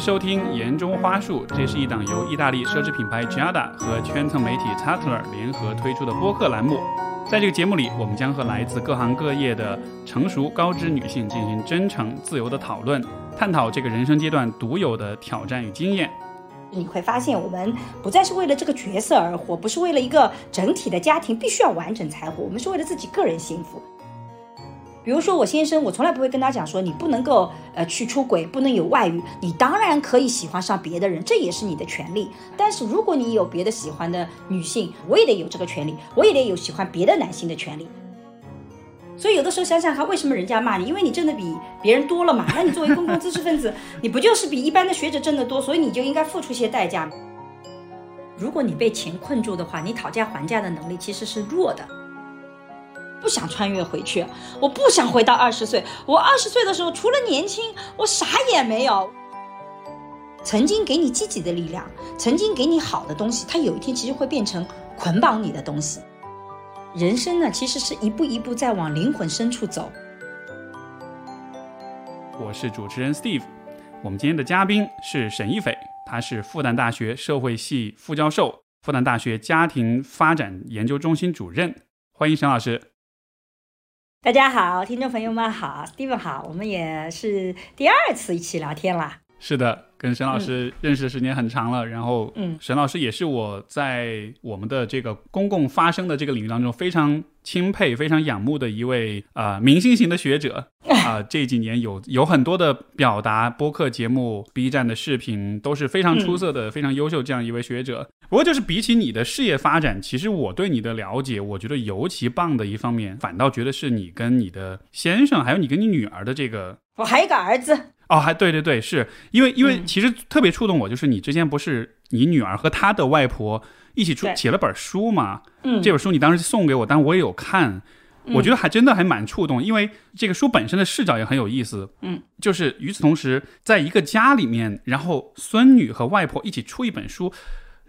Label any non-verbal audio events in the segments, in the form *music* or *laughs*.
收听《言中花束》，这是一档由意大利奢侈品牌 Giada 和圈层媒体 Tatler 联合推出的播客栏目。在这个节目里，我们将和来自各行各业的成熟高知女性进行真诚、自由的讨论，探讨这个人生阶段独有的挑战与经验。你会发现，我们不再是为了这个角色而活，不是为了一个整体的家庭必须要完整才活，我们是为了自己个人幸福。比如说我先生，我从来不会跟他讲说你不能够呃去出轨，不能有外遇。你当然可以喜欢上别的人，这也是你的权利。但是如果你有别的喜欢的女性，我也得有这个权利，我也得有喜欢别的男性的权利。所以有的时候想想看，为什么人家骂你？因为你挣的比别人多了嘛。那你作为公共知识分子，*laughs* 你不就是比一般的学者挣得多，所以你就应该付出些代价。如果你被钱困住的话，你讨价还价的能力其实是弱的。不想穿越回去，我不想回到二十岁。我二十岁的时候，除了年轻，我啥也没有。曾经给你积极的力量，曾经给你好的东西，它有一天其实会变成捆绑你的东西。人生呢，其实是一步一步在往灵魂深处走。我是主持人 Steve，我们今天的嘉宾是沈一斐，他是复旦大学社会系副教授，复旦大学家庭发展研究中心主任。欢迎沈老师。大家好，听众朋友们好，Steven 好，我们也是第二次一起聊天啦。是的，跟沈老师认识的时间很长了，然后，嗯，沈老师也是我在我们的这个公共发声的这个领域当中非常钦佩、非常仰慕的一位啊明星型的学者 *laughs* 啊。这几年有有很多的表达，播客节目、B 站的视频都是非常出色的、非常优秀这样一位学者。不过，就是比起你的事业发展，其实我对你的了解，我觉得尤其棒的一方面，反倒觉得是你跟你的先生，还有你跟你女儿的这个。我还有一个儿子哦，还对对对，是因为因为其实特别触动我，就是你之前不是你女儿和她的外婆一起出写了本书嘛？嗯，这本书你当时送给我，但我也有看，我觉得还真的还蛮触动，因为这个书本身的视角也很有意思。嗯，就是与此同时，在一个家里面，然后孙女和外婆一起出一本书。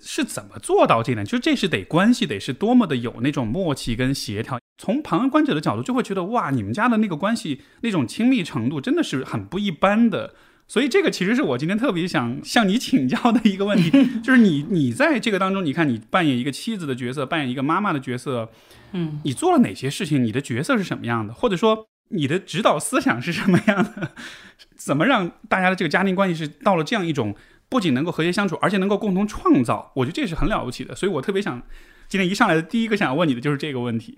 是怎么做到这点？就这是得关系得是多么的有那种默契跟协调。从旁观者的角度，就会觉得哇，你们家的那个关系那种亲密程度真的是很不一般的。所以这个其实是我今天特别想向你请教的一个问题，*laughs* 就是你你在这个当中，你看你扮演一个妻子的角色，扮演一个妈妈的角色，嗯，你做了哪些事情？你的角色是什么样的？或者说你的指导思想是什么样的？*laughs* 怎么让大家的这个家庭关系是到了这样一种？不仅能够和谐相处，而且能够共同创造，我觉得这是很了不起的。所以我特别想，今天一上来的第一个想要问你的就是这个问题。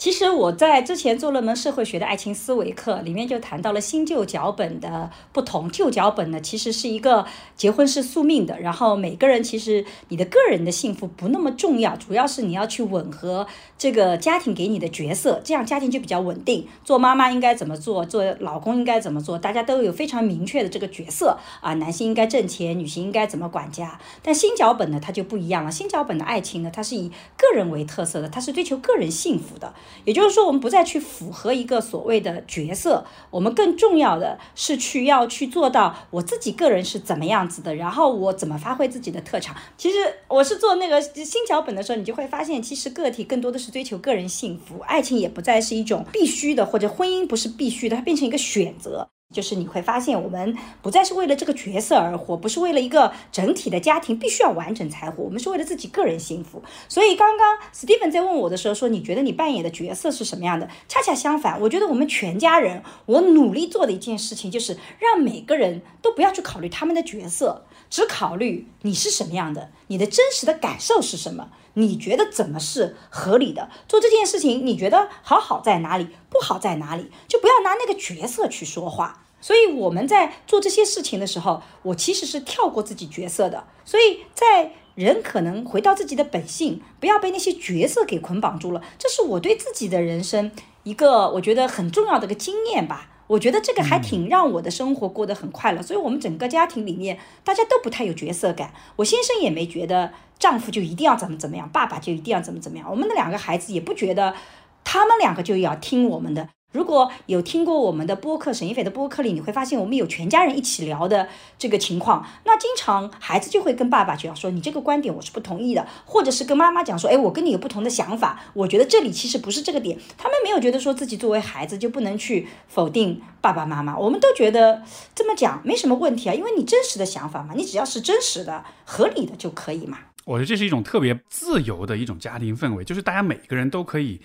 其实我在之前做了门社会学的爱情思维课，里面就谈到了新旧脚本的不同。旧脚本呢，其实是一个结婚是宿命的，然后每个人其实你的个人的幸福不那么重要，主要是你要去吻合这个家庭给你的角色，这样家庭就比较稳定。做妈妈应该怎么做，做老公应该怎么做，大家都有非常明确的这个角色啊。男性应该挣钱，女性应该怎么管家。但新脚本呢，它就不一样了。新脚本的爱情呢，它是以个人为特色的，它是追求个人幸福的。也就是说，我们不再去符合一个所谓的角色，我们更重要的是去要去做到我自己个人是怎么样子的，然后我怎么发挥自己的特长。其实我是做那个新脚本的时候，你就会发现，其实个体更多的是追求个人幸福，爱情也不再是一种必须的，或者婚姻不是必须的，它变成一个选择。就是你会发现，我们不再是为了这个角色而活，不是为了一个整体的家庭必须要完整才活，我们是为了自己个人幸福。所以刚刚 Steven 在问我的时候说，你觉得你扮演的角色是什么样的？恰恰相反，我觉得我们全家人，我努力做的一件事情就是让每个人都不要去考虑他们的角色，只考虑你是什么样的，你的真实的感受是什么。你觉得怎么是合理的？做这件事情，你觉得好好在哪里，不好在哪里？就不要拿那个角色去说话。所以我们在做这些事情的时候，我其实是跳过自己角色的。所以在人可能回到自己的本性，不要被那些角色给捆绑住了。这是我对自己的人生一个我觉得很重要的个经验吧。我觉得这个还挺让我的生活过得很快乐。所以我们整个家庭里面，大家都不太有角色感。我先生也没觉得。丈夫就一定要怎么怎么样，爸爸就一定要怎么怎么样。我们的两个孩子也不觉得，他们两个就要听我们的。如果有听过我们的播客，沈一斐的播客里，你会发现我们有全家人一起聊的这个情况。那经常孩子就会跟爸爸讲说：“你这个观点我是不同意的。”或者是跟妈妈讲说：“哎，我跟你有不同的想法，我觉得这里其实不是这个点。”他们没有觉得说自己作为孩子就不能去否定爸爸妈妈。我们都觉得这么讲没什么问题啊，因为你真实的想法嘛，你只要是真实的、合理的就可以嘛。我觉得这是一种特别自由的一种家庭氛围，就是大家每个人都可以。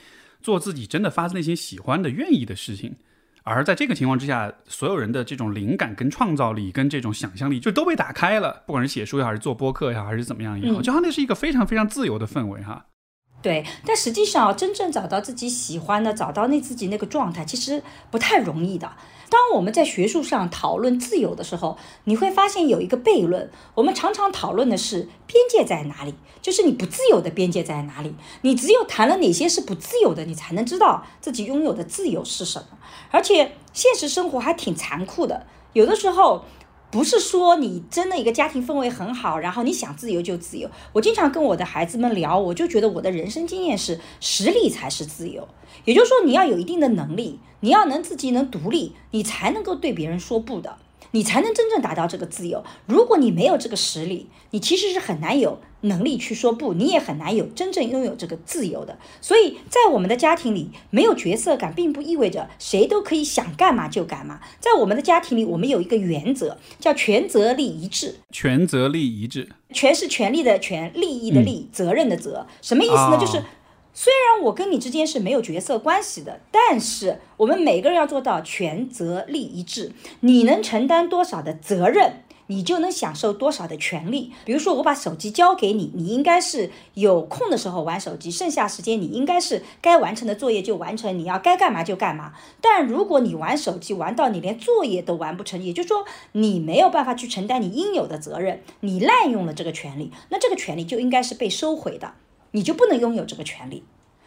做自己真的发自内心喜欢的、愿意的事情，而在这个情况之下，所有人的这种灵感、跟创造力、跟这种想象力就都被打开了。不管是写书也好，还是做播客也好，还是怎么样也好，就好像那是一个非常非常自由的氛围哈。对，但实际上真正找到自己喜欢的，找到那自己那个状态，其实不太容易的。当我们在学术上讨论自由的时候，你会发现有一个悖论。我们常常讨论的是边界在哪里，就是你不自由的边界在哪里。你只有谈了哪些是不自由的，你才能知道自己拥有的自由是什么。而且现实生活还挺残酷的，有的时候。不是说你真的一个家庭氛围很好，然后你想自由就自由。我经常跟我的孩子们聊，我就觉得我的人生经验是实力才是自由。也就是说，你要有一定的能力，你要能自己能独立，你才能够对别人说不的。你才能真正达到这个自由。如果你没有这个实力，你其实是很难有能力去说不，你也很难有真正拥有这个自由的。所以在我们的家庭里，没有角色感，并不意味着谁都可以想干嘛就干嘛。在我们的家庭里，我们有一个原则，叫权责利一致。权责利一致，权是权利的权，利益的利，责任的责。什么意思呢？就是。虽然我跟你之间是没有角色关系的，但是我们每个人要做到权责利一致。你能承担多少的责任，你就能享受多少的权利。比如说，我把手机交给你，你应该是有空的时候玩手机，剩下时间你应该是该完成的作业就完成，你要该干嘛就干嘛。但如果你玩手机玩到你连作业都完不成，也就是说你没有办法去承担你应有的责任，你滥用了这个权利，那这个权利就应该是被收回的。你就不能拥有这个权利，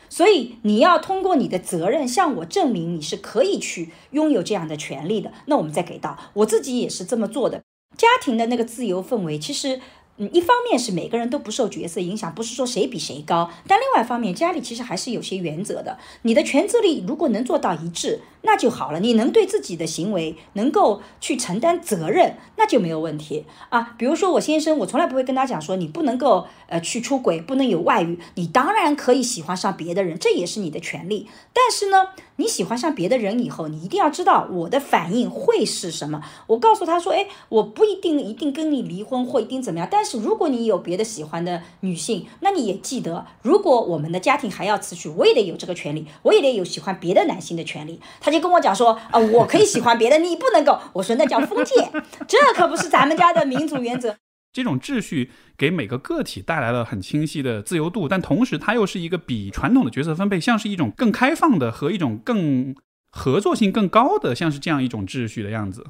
所以你要通过你的责任向我证明你是可以去拥有这样的权利的。那我们再给到，我自己也是这么做的。家庭的那个自由氛围，其实。嗯，一方面是每个人都不受角色影响，不是说谁比谁高，但另外一方面，家里其实还是有些原则的。你的权责力如果能做到一致，那就好了。你能对自己的行为能够去承担责任，那就没有问题啊。比如说我先生，我从来不会跟他讲说你不能够呃去出轨，不能有外遇。你当然可以喜欢上别的人，这也是你的权利。但是呢，你喜欢上别的人以后，你一定要知道我的反应会是什么。我告诉他说，哎，我不一定一定跟你离婚或一定怎么样，但是。如果你有别的喜欢的女性，那你也记得，如果我们的家庭还要持续，我也得有这个权利，我也得有喜欢别的男性的权利。就跟我讲说，啊，我可以喜欢别的，你不能够。我说那叫封建，*laughs* 这可不是咱们家的民主原则。这种秩序给每个个体带来了很清晰的自由度，但同时它又是一个比传统的角色分配像是一种更开放的和一种更合作性更高的，像是这样一种秩序的样子。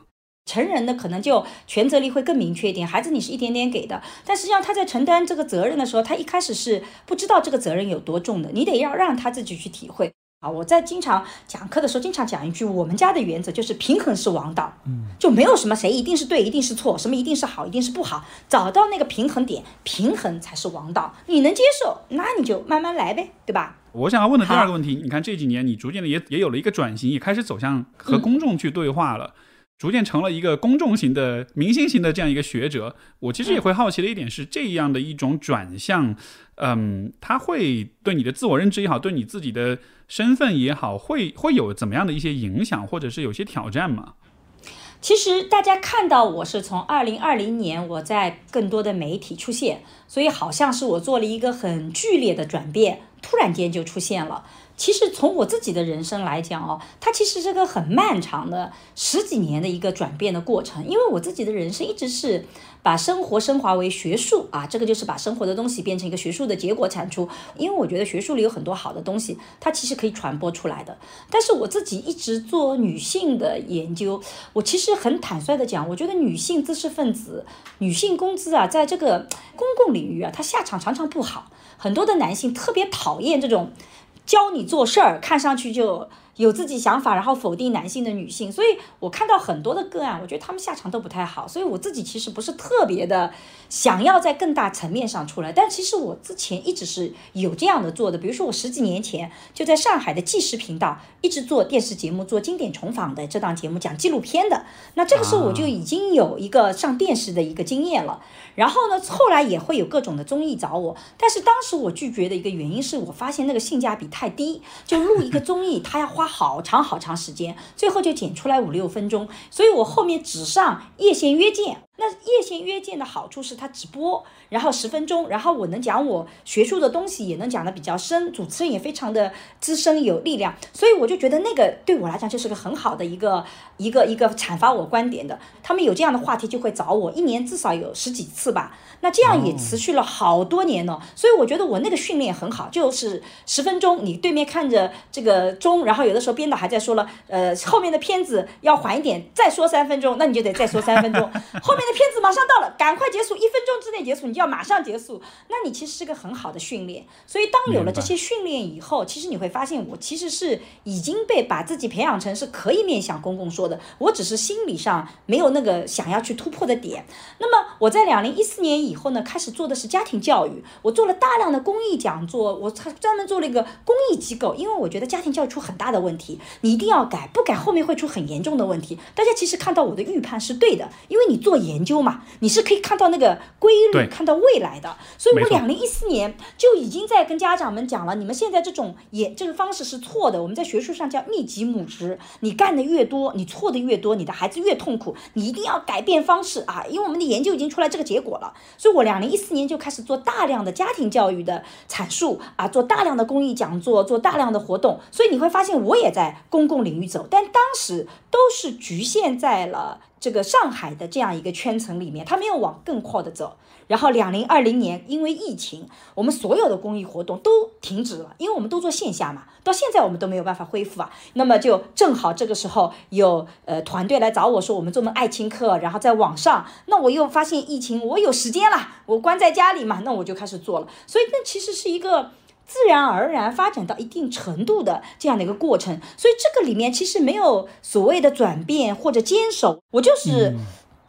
成人的可能就权责力会更明确一点，孩子你是一点点给的，但实际上他在承担这个责任的时候，他一开始是不知道这个责任有多重的，你得要让他自己去体会啊。我在经常讲课的时候，经常讲一句，我们家的原则就是平衡是王道，嗯，就没有什么谁一定是对，一定是错，什么一定是好，一定是不好，找到那个平衡点，平衡才是王道，你能接受，那你就慢慢来呗，对吧？我想要问的第二个问题，你看这几年你逐渐的也也有了一个转型，也开始走向和公众去对话了。逐渐成了一个公众型的、明星型的这样一个学者，我其实也会好奇的一点是，这样的一种转向，嗯，他会对你的自我认知也好，对你自己的身份也好，会会有怎么样的一些影响，或者是有些挑战吗？其实大家看到我是从二零二零年我在更多的媒体出现，所以好像是我做了一个很剧烈的转变，突然间就出现了。其实从我自己的人生来讲哦，它其实是个很漫长的十几年的一个转变的过程。因为我自己的人生一直是把生活升华为学术啊，这个就是把生活的东西变成一个学术的结果产出。因为我觉得学术里有很多好的东西，它其实可以传播出来的。但是我自己一直做女性的研究，我其实很坦率的讲，我觉得女性知识分子、女性工资啊，在这个公共领域啊，它下场常常不好。很多的男性特别讨厌这种。教你做事儿，看上去就有自己想法，然后否定男性的女性。所以我看到很多的个案，我觉得他们下场都不太好。所以我自己其实不是特别的想要在更大层面上出来，但其实我之前一直是有这样的做的。比如说我十几年前就在上海的纪实频道一直做电视节目，做经典重访的这档节目，讲纪录片的。那这个时候我就已经有一个上电视的一个经验了。然后呢，后来也会有各种的综艺找我，但是当时我拒绝的一个原因是我发现那个性价比太低，就录一个综艺，*laughs* 它要花好长好长时间，最后就剪出来五六分钟，所以我后面只上夜线约见。那叶线约见的好处是它直播，然后十分钟，然后我能讲我学术的东西，也能讲的比较深，主持人也非常的资深有力量，所以我就觉得那个对我来讲就是个很好的一个一个一个阐发我观点的。他们有这样的话题就会找我，一年至少有十几次吧。那这样也持续了好多年呢，所以我觉得我那个训练很好，就是十分钟，你对面看着这个钟，然后有的时候编导还在说了，呃，后面的片子要缓一点，再说三分钟，那你就得再说三分钟，*laughs* 后面的片子马上到了，赶快结束，一分钟之内结束，你就要马上结束，那你其实是个很好的训练。所以当有了这些训练以后，其实你会发现，我其实是已经被把自己培养成是可以面向公共说的，我只是心理上没有那个想要去突破的点。那么我在两零一四年以后呢，开始做的是家庭教育。我做了大量的公益讲座，我专专门做了一个公益机构，因为我觉得家庭教育出很大的问题，你一定要改，不改后面会出很严重的问题。大家其实看到我的预判是对的，因为你做研究嘛，你是可以看到那个规律，看到未来的。所以我两零一四年就已经在跟家长们讲了，你们现在这种也这个方式是错的。我们在学术上叫密集母职，你干的越多，你错的越多，你的孩子越痛苦。你一定要改变方式啊，因为我们的研究已经出来这个结果了。所以我两零一四年就开始做大量的家庭教育的阐述啊，做大量的公益讲座，做大量的活动。所以你会发现我也在公共领域走，但当时都是局限在了这个上海的这样一个圈层里面，他没有往更阔的走。然后两零二零年因为疫情，我们所有的公益活动都停止了，因为我们都做线下嘛，到现在我们都没有办法恢复啊。那么就正好这个时候有呃团队来找我说，我们做门爱情课，然后在网上，那我又发现疫情，我有时间了，我关在家里嘛，那我就开始做了。所以那其实是一个自然而然发展到一定程度的这样的一个过程。所以这个里面其实没有所谓的转变或者坚守，我就是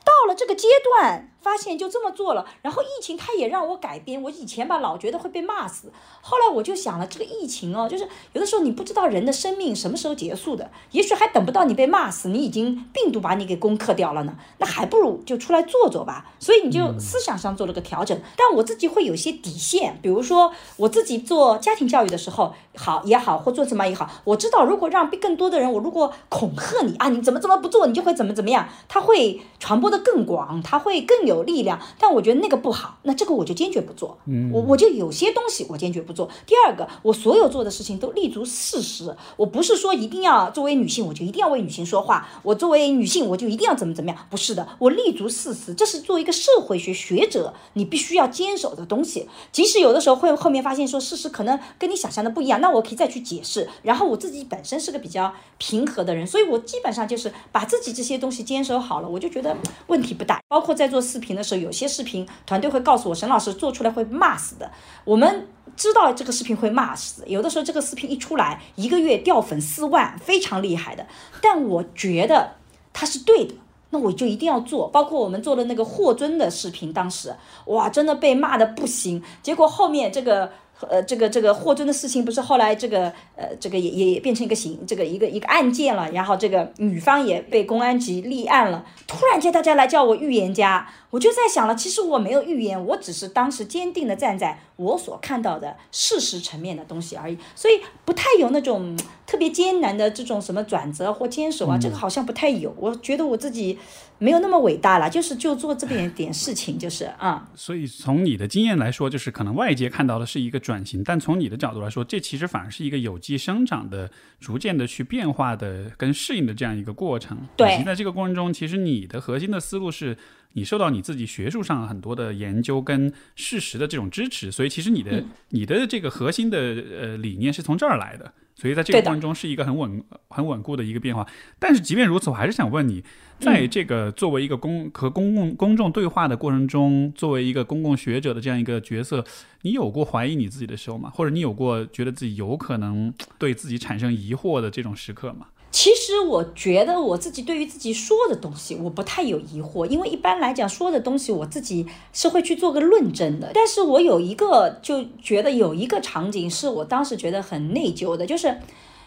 到了这个阶段。发现就这么做了，然后疫情它也让我改变。我以前吧老觉得会被骂死，后来我就想了，这个疫情哦，就是有的时候你不知道人的生命什么时候结束的，也许还等不到你被骂死，你已经病毒把你给攻克掉了呢。那还不如就出来做做吧。所以你就思想上做了个调整。但我自己会有些底线，比如说我自己做家庭教育的时候，好也好，或做什么也好，我知道如果让更多的人，我如果恐吓你啊，你怎么怎么不做，你就会怎么怎么样，它会传播的更广，它会更。有力量，但我觉得那个不好，那这个我就坚决不做。嗯，我我就有些东西我坚决不做。第二个，我所有做的事情都立足事实，我不是说一定要作为女性我就一定要为女性说话，我作为女性我就一定要怎么怎么样，不是的，我立足事实，这是作为一个社会学学者你必须要坚守的东西。即使有的时候会后面发现说事实可能跟你想象的不一样，那我可以再去解释。然后我自己本身是个比较平和的人，所以我基本上就是把自己这些东西坚守好了，我就觉得问题不大。包括在做视频的时候，有些视频团队会告诉我，沈老师做出来会骂死的。我们知道这个视频会骂死，有的时候这个视频一出来，一个月掉粉四万，非常厉害的。但我觉得他是对的，那我就一定要做。包括我们做的那个霍尊的视频，当时哇，真的被骂的不行。结果后面这个。呃，这个这个霍尊的事情不是后来这个呃，这个也也变成一个刑，这个一个一个案件了，然后这个女方也被公安局立案了。突然间大家来叫我预言家，我就在想了，其实我没有预言，我只是当时坚定的站在我所看到的事实层面的东西而已，所以不太有那种特别艰难的这种什么转折或坚守啊，这个好像不太有。我觉得我自己。没有那么伟大了，就是就做这边点事情，就是啊。所以从你的经验来说，就是可能外界看到的是一个转型，但从你的角度来说，这其实反而是一个有机生长的、逐渐的去变化的、跟适应的这样一个过程。对。在这个过程中，其实你的核心的思路是你受到你自己学术上很多的研究跟事实的这种支持，所以其实你的你的这个核心的呃理念是从这儿来的。所以在这个过程中是一个很稳、很稳固的一个变化。但是即便如此，我还是想问你，在这个作为一个公和公共公众对话的过程中，作为一个公共学者的这样一个角色，你有过怀疑你自己的时候吗？或者你有过觉得自己有可能对自己产生疑惑的这种时刻吗？其实我觉得我自己对于自己说的东西，我不太有疑惑，因为一般来讲说的东西，我自己是会去做个论证的。但是我有一个就觉得有一个场景是我当时觉得很内疚的，就是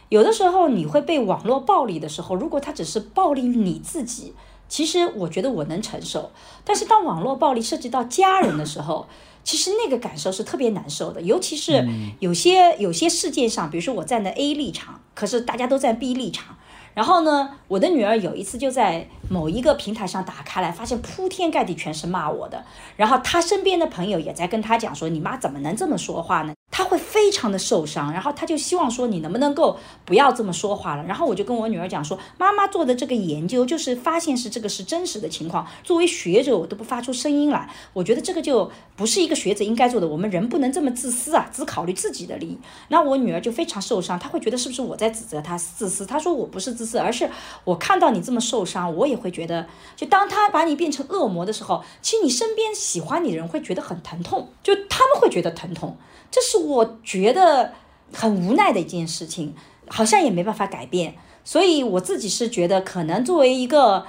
有的时候你会被网络暴力的时候，如果他只是暴力你自己，其实我觉得我能承受。但是当网络暴力涉及到家人的时候，其实那个感受是特别难受的，尤其是有些有些事件上，比如说我站在 A 立场，可是大家都在 B 立场。然后呢，我的女儿有一次就在某一个平台上打开来，发现铺天盖地全是骂我的。然后她身边的朋友也在跟她讲说：“你妈怎么能这么说话呢？”他会非常的受伤，然后他就希望说你能不能够不要这么说话了。然后我就跟我女儿讲说，妈妈做的这个研究就是发现是这个是真实的情况。作为学者，我都不发出声音来，我觉得这个就不是一个学者应该做的。我们人不能这么自私啊，只考虑自己的利益。那我女儿就非常受伤，她会觉得是不是我在指责她自私？她说我不是自私，而是我看到你这么受伤，我也会觉得，就当他把你变成恶魔的时候，其实你身边喜欢你的人会觉得很疼痛，就他们会觉得疼痛。这是我觉得很无奈的一件事情，好像也没办法改变，所以我自己是觉得，可能作为一个。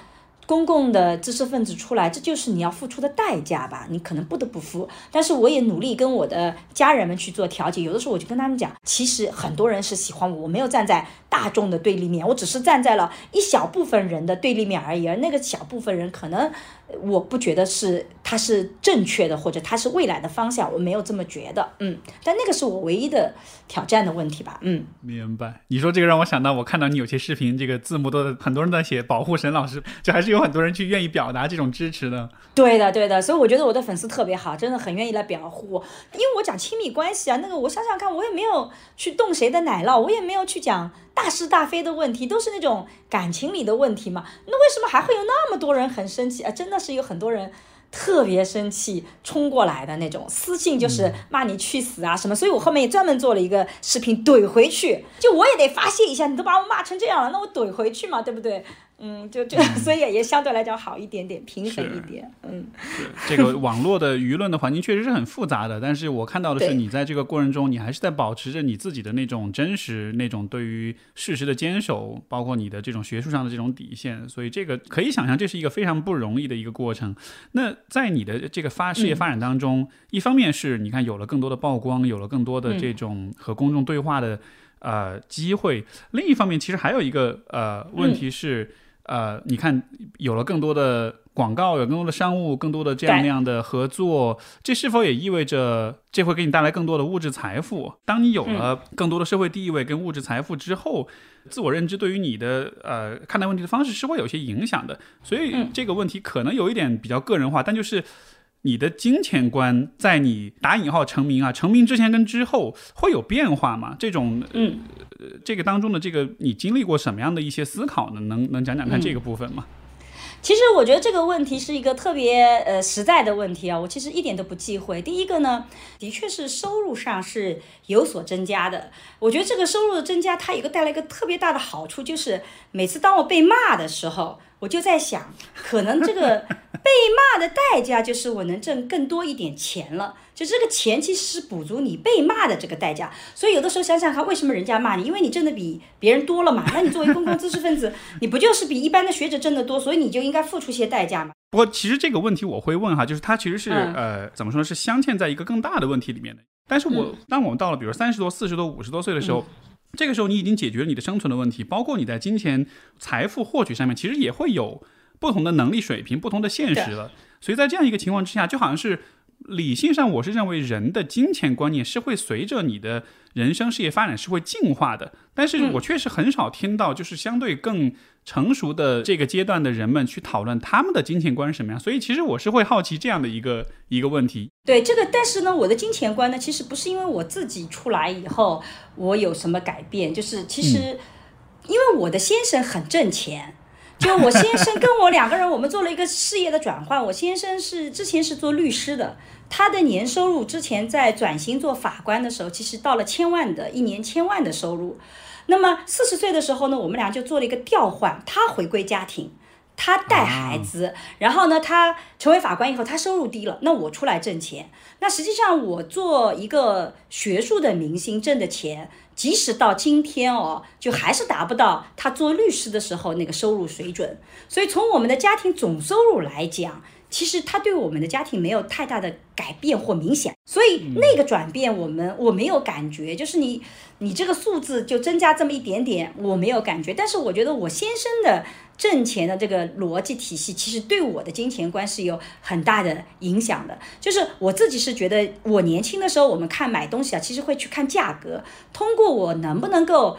公共的知识分子出来，这就是你要付出的代价吧？你可能不得不付。但是我也努力跟我的家人们去做调解。有的时候我就跟他们讲，其实很多人是喜欢我，我没有站在大众的对立面，我只是站在了一小部分人的对立面而已。而那个小部分人，可能我不觉得是他是正确的，或者它是未来的方向，我没有这么觉得。嗯，但那个是我唯一的挑战的问题吧。嗯，明白。你说这个让我想到，我看到你有些视频，这个字幕都很多人在写保护沈老师，就还是。有很多人去愿意表达这种支持的，对的，对的，所以我觉得我的粉丝特别好，真的很愿意来表护，因为我讲亲密关系啊，那个我想想看，我也没有去动谁的奶酪，我也没有去讲大是大非的问题，都是那种感情里的问题嘛，那为什么还会有那么多人很生气啊？真的是有很多人。特别生气，冲过来的那种私信就是骂你去死啊什么，所以我后面也专门做了一个视频怼回去，就我也得发泄一下，你都把我骂成这样了，那我怼回去嘛，对不对？嗯，就就 *laughs* 所以也相对来讲好一点点，平衡一点。嗯，*laughs* 这个网络的舆论的环境确实是很复杂的，但是我看到的是你在这个过程中，你还是在保持着你自己的那种真实，那种对于事实的坚守，包括你的这种学术上的这种底线，所以这个可以想象，这是一个非常不容易的一个过程。那在你的这个发事业发展当中，一方面是你看有了更多的曝光，有了更多的这种和公众对话的呃机会，另一方面其实还有一个呃问题是。呃，你看，有了更多的广告，有更多的商务，更多的这样那样的合作，这是否也意味着这会给你带来更多的物质财富？当你有了更多的社会地位跟物质财富之后，自我认知对于你的呃看待问题的方式是会有些影响的。所以这个问题可能有一点比较个人化，但就是。你的金钱观在你打引号成名啊，成名之前跟之后会有变化吗？这种，嗯，这个当中的这个你经历过什么样的一些思考呢？能能讲讲看这个部分吗？其实我觉得这个问题是一个特别呃实在的问题啊，我其实一点都不忌讳。第一个呢，的确是收入上是有所增加的。我觉得这个收入的增加，它有个带来一个特别大的好处，就是每次当我被骂的时候。我就在想，可能这个被骂的代价就是我能挣更多一点钱了。就这个钱其实是补足你被骂的这个代价。所以有的时候想想看，为什么人家骂你？因为你挣的比别人多了嘛。那你作为公共知识分子，你不就是比一般的学者挣得多？所以你就应该付出些代价嘛。不过其实这个问题我会问哈，就是它其实是呃怎么说呢？是镶嵌在一个更大的问题里面的。但是我当我们到了比如三十多、四十多、五十多岁的时候。这个时候，你已经解决了你的生存的问题，包括你在金钱财富获取上面，其实也会有不同的能力水平、不同的现实了。所以在这样一个情况之下，就好像是。理性上，我是认为人的金钱观念是会随着你的人生事业发展是会进化的。但是我确实很少听到，就是相对更成熟的这个阶段的人们去讨论他们的金钱观是什么样。所以其实我是会好奇这样的一个一个问题。对这个，但是呢，我的金钱观呢，其实不是因为我自己出来以后我有什么改变，就是其实因为我的先生很挣钱。就我先生跟我两个人，我们做了一个事业的转换。我先生是之前是做律师的，他的年收入之前在转型做法官的时候，其实到了千万的一年千万的收入。那么四十岁的时候呢，我们俩就做了一个调换，他回归家庭。他带孩子，然后呢，他成为法官以后，他收入低了，那我出来挣钱。那实际上我做一个学术的明星挣的钱，即使到今天哦，就还是达不到他做律师的时候那个收入水准。所以从我们的家庭总收入来讲，其实它对我们的家庭没有太大的改变或明显。所以那个转变，我们我没有感觉，就是你你这个数字就增加这么一点点，我没有感觉。但是我觉得我先生的。挣钱的这个逻辑体系，其实对我的金钱观是有很大的影响的。就是我自己是觉得，我年轻的时候，我们看买东西啊，其实会去看价格，通过我能不能够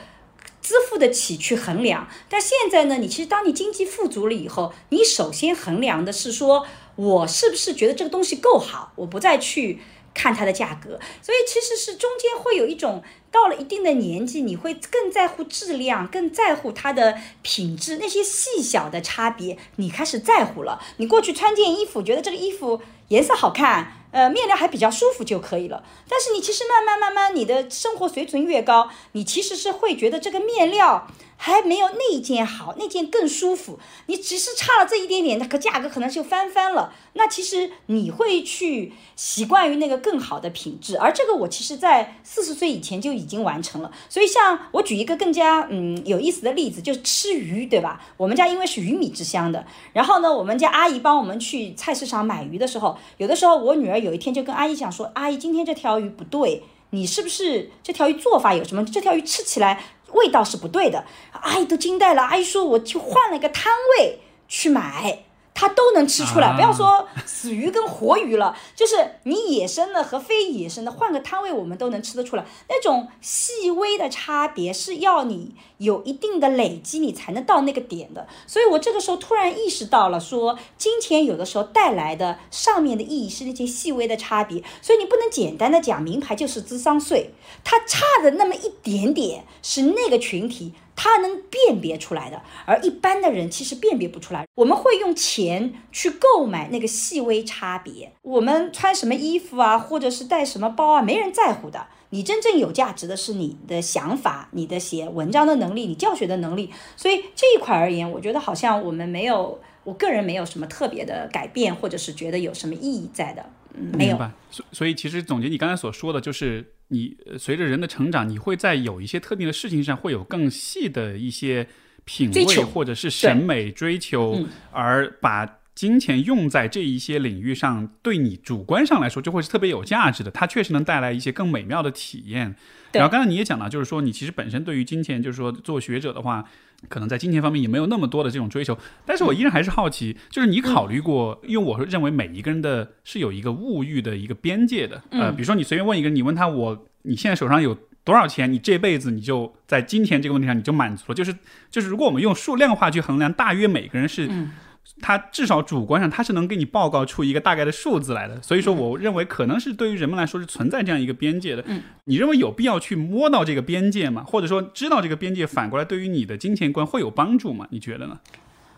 支付得起去衡量。但现在呢，你其实当你经济富足了以后，你首先衡量的是说我是不是觉得这个东西够好，我不再去。看它的价格，所以其实是中间会有一种到了一定的年纪，你会更在乎质量，更在乎它的品质，那些细小的差别你开始在乎了。你过去穿件衣服，觉得这个衣服颜色好看，呃，面料还比较舒服就可以了。但是你其实慢慢慢慢，你的生活水准越高，你其实是会觉得这个面料。还没有那件好，那件更舒服。你只是差了这一点点，那个价格可能就翻番了。那其实你会去习惯于那个更好的品质，而这个我其实在四十岁以前就已经完成了。所以像我举一个更加嗯有意思的例子，就是吃鱼，对吧？我们家因为是鱼米之乡的，然后呢，我们家阿姨帮我们去菜市场买鱼的时候，有的时候我女儿有一天就跟阿姨讲说：“阿姨，今天这条鱼不对，你是不是这条鱼做法有什么？这条鱼吃起来。”味道是不对的，阿姨都惊呆了。阿姨说：“我去换了个摊位去买。”它都能吃出来，不要说死鱼跟活鱼了，*laughs* 就是你野生的和非野生的，换个摊位我们都能吃得出来。那种细微的差别是要你有一定的累积，你才能到那个点的。所以我这个时候突然意识到了，说金钱有的时候带来的上面的意义是那些细微的差别，所以你不能简单的讲名牌就是智商税，它差的那么一点点是那个群体。他能辨别出来的，而一般的人其实辨别不出来。我们会用钱去购买那个细微差别。我们穿什么衣服啊，或者是带什么包啊，没人在乎的。你真正有价值的是你的想法、你的写文章的能力、你教学的能力。所以这一块而言，我觉得好像我们没有，我个人没有什么特别的改变，或者是觉得有什么意义在的。嗯，没有。所所以，其实总结你刚才所说的就是。你随着人的成长，你会在有一些特定的事情上会有更细的一些品味或者是审美追求，而把金钱用在这一些领域上，对你主观上来说就会是特别有价值的。它确实能带来一些更美妙的体验。然后刚才你也讲了，就是说你其实本身对于金钱，就是说做学者的话。可能在金钱方面也没有那么多的这种追求，但是我依然还是好奇，就是你考虑过，因为我认为每一个人的是有一个物欲的一个边界的，呃，比如说你随便问一个人，你问他我你现在手上有多少钱，你这辈子你就在金钱这个问题上你就满足了，就是就是如果我们用数量化去衡量，大约每个人是。他至少主观上他是能给你报告出一个大概的数字来的，所以说我认为可能是对于人们来说是存在这样一个边界的。嗯，你认为有必要去摸到这个边界吗？或者说知道这个边界，反过来对于你的金钱观会有帮助吗？你觉得呢？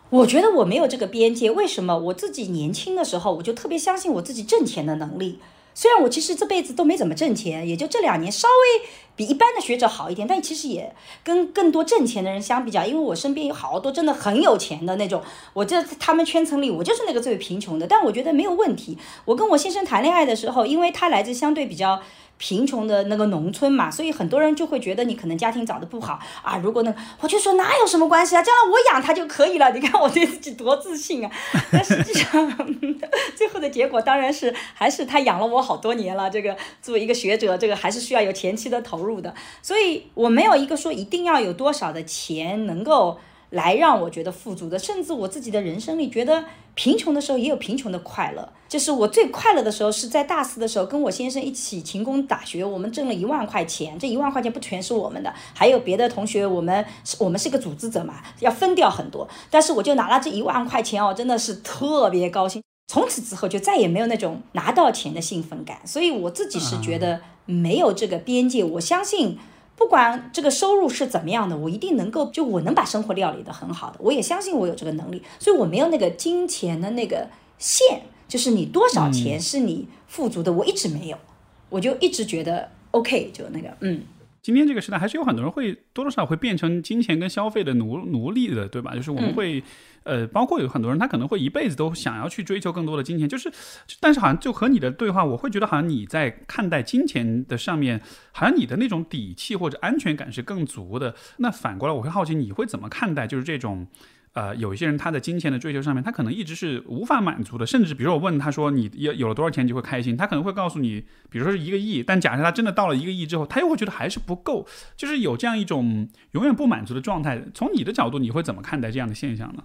我觉得我没有这个边界，为什么？我自己年轻的时候我就特别相信我自己挣钱的能力。虽然我其实这辈子都没怎么挣钱，也就这两年稍微比一般的学者好一点，但其实也跟更多挣钱的人相比较，因为我身边有好多真的很有钱的那种，我这他们圈层里我就是那个最贫穷的，但我觉得没有问题。我跟我先生谈恋爱的时候，因为他来自相对比较。贫穷的那个农村嘛，所以很多人就会觉得你可能家庭长得不好啊。如果呢，我就说哪有什么关系啊，将来我养他就可以了。你看我对自己多自信啊！*laughs* 但实际上，*laughs* 最后的结果当然是还是他养了我好多年了。这个作为一个学者，这个还是需要有前期的投入的。所以我没有一个说一定要有多少的钱能够。来让我觉得富足的，甚至我自己的人生里，觉得贫穷的时候也有贫穷的快乐。就是我最快乐的时候，是在大四的时候，跟我先生一起勤工打学，我们挣了一万块钱。这一万块钱不全是我们的，还有别的同学，我们是我们是个组织者嘛，要分掉很多。但是我就拿了这一万块钱哦，真的是特别高兴。从此之后就再也没有那种拿到钱的兴奋感。所以我自己是觉得没有这个边界，我相信。不管这个收入是怎么样的，我一定能够就我能把生活料理的很好的，我也相信我有这个能力，所以我没有那个金钱的那个线，就是你多少钱是你富足的，我一直没有，我就一直觉得 OK，就那个嗯。今天这个时代还是有很多人会多多少少会变成金钱跟消费的奴奴隶的，对吧？就是我们会，呃，包括有很多人他可能会一辈子都想要去追求更多的金钱，就是，但是好像就和你的对话，我会觉得好像你在看待金钱的上面，好像你的那种底气或者安全感是更足的。那反过来，我会好奇你会怎么看待就是这种。呃，有一些人他在金钱的追求上面，他可能一直是无法满足的，甚至比如我问他说你有有了多少钱就会开心，他可能会告诉你，比如说是一个亿，但假设他真的到了一个亿之后，他又会觉得还是不够，就是有这样一种永远不满足的状态。从你的角度，你会怎么看待这样的现象呢？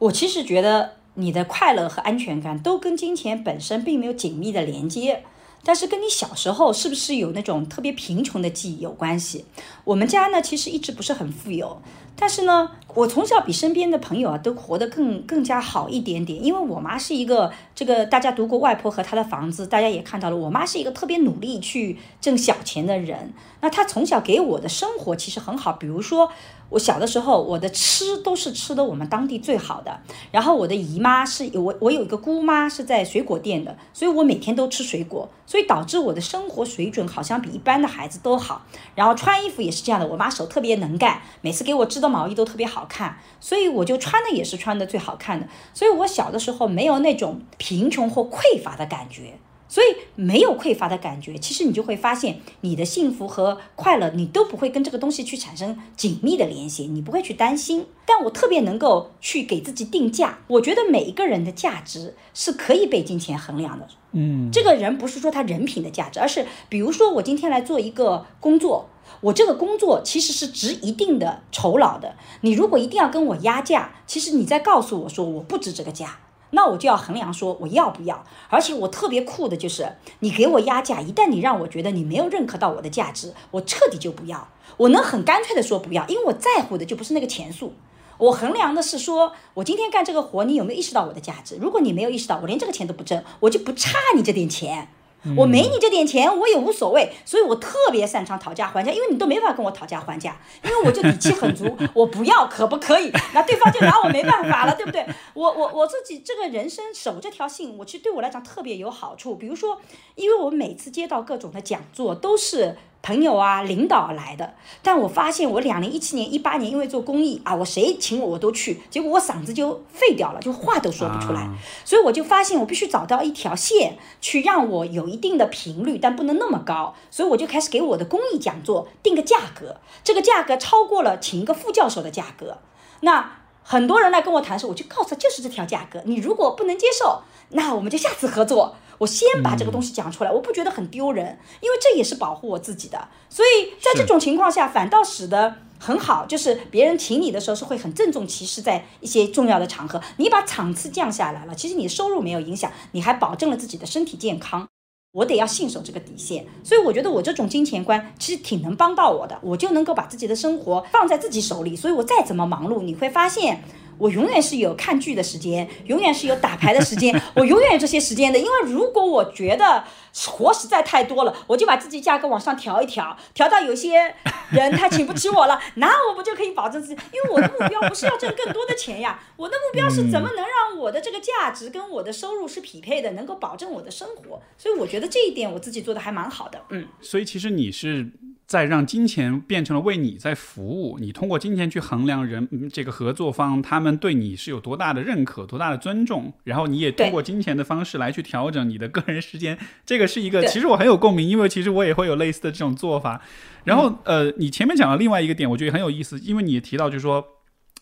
我其实觉得你的快乐和安全感都跟金钱本身并没有紧密的连接。但是跟你小时候是不是有那种特别贫穷的记忆有关系？我们家呢，其实一直不是很富有，但是呢，我从小比身边的朋友啊都活得更更加好一点点。因为我妈是一个这个大家读过《外婆和她的房子》，大家也看到了，我妈是一个特别努力去挣小钱的人。那她从小给我的生活其实很好，比如说。我小的时候，我的吃都是吃的我们当地最好的。然后我的姨妈是我，我有一个姑妈是在水果店的，所以我每天都吃水果，所以导致我的生活水准好像比一般的孩子都好。然后穿衣服也是这样的，我妈手特别能干，每次给我织的毛衣都特别好看，所以我就穿的也是穿的最好看的。所以我小的时候没有那种贫穷或匮乏的感觉。所以没有匮乏的感觉，其实你就会发现你的幸福和快乐，你都不会跟这个东西去产生紧密的联系，你不会去担心。但我特别能够去给自己定价，我觉得每一个人的价值是可以被金钱衡量的。嗯，这个人不是说他人品的价值，而是比如说我今天来做一个工作，我这个工作其实是值一定的酬劳的。你如果一定要跟我压价，其实你在告诉我说我不值这个价。那我就要衡量说我要不要，而且我特别酷的就是，你给我压价，一旦你让我觉得你没有认可到我的价值，我彻底就不要。我能很干脆的说不要，因为我在乎的就不是那个钱数，我衡量的是说我今天干这个活，你有没有意识到我的价值？如果你没有意识到，我连这个钱都不挣，我就不差你这点钱。我没你这点钱，我也无所谓，所以我特别擅长讨价还价，因为你都没法跟我讨价还价，因为我就底气很足，我不要可不可以？那对方就拿我没办法了，对不对？我我我自己这个人生守这条信，我其实对我来讲特别有好处，比如说，因为我每次接到各种的讲座都是。朋友啊，领导来的，但我发现我两零一七年、一八年因为做公益啊，我谁请我我都去，结果我嗓子就废掉了，就话都说不出来，所以我就发现我必须找到一条线，去让我有一定的频率，但不能那么高，所以我就开始给我的公益讲座定个价格，这个价格超过了请一个副教授的价格，那很多人来跟我谈的时候，我就告诉他就是这条价格，你如果不能接受，那我们就下次合作。我先把这个东西讲出来，我不觉得很丢人，因为这也是保护我自己的。所以在这种情况下，反倒使得很好，就是别人请你的时候是会很郑重其事，在一些重要的场合，你把场次降下来了，其实你的收入没有影响，你还保证了自己的身体健康。我得要信守这个底线，所以我觉得我这种金钱观其实挺能帮到我的，我就能够把自己的生活放在自己手里，所以我再怎么忙碌，你会发现。我永远是有看剧的时间，永远是有打牌的时间，*laughs* 我永远有这些时间的。因为如果我觉得活实在太多了，我就把自己价格往上调一调，调到有些人他请不起我了，*laughs* 那我不就可以保证自己？因为我的目标不是要挣更多的钱呀，我的目标是怎么能让我的这个价值跟我的收入是匹配的，能够保证我的生活。所以我觉得这一点我自己做的还蛮好的。嗯，所以其实你是。在让金钱变成了为你在服务，你通过金钱去衡量人这个合作方他们对你是有多大的认可、多大的尊重，然后你也通过金钱的方式来去调整你的个人时间。这个是一个，其实我很有共鸣，因为其实我也会有类似的这种做法。然后呃，你前面讲了另外一个点，我觉得很有意思，因为你也提到就是说，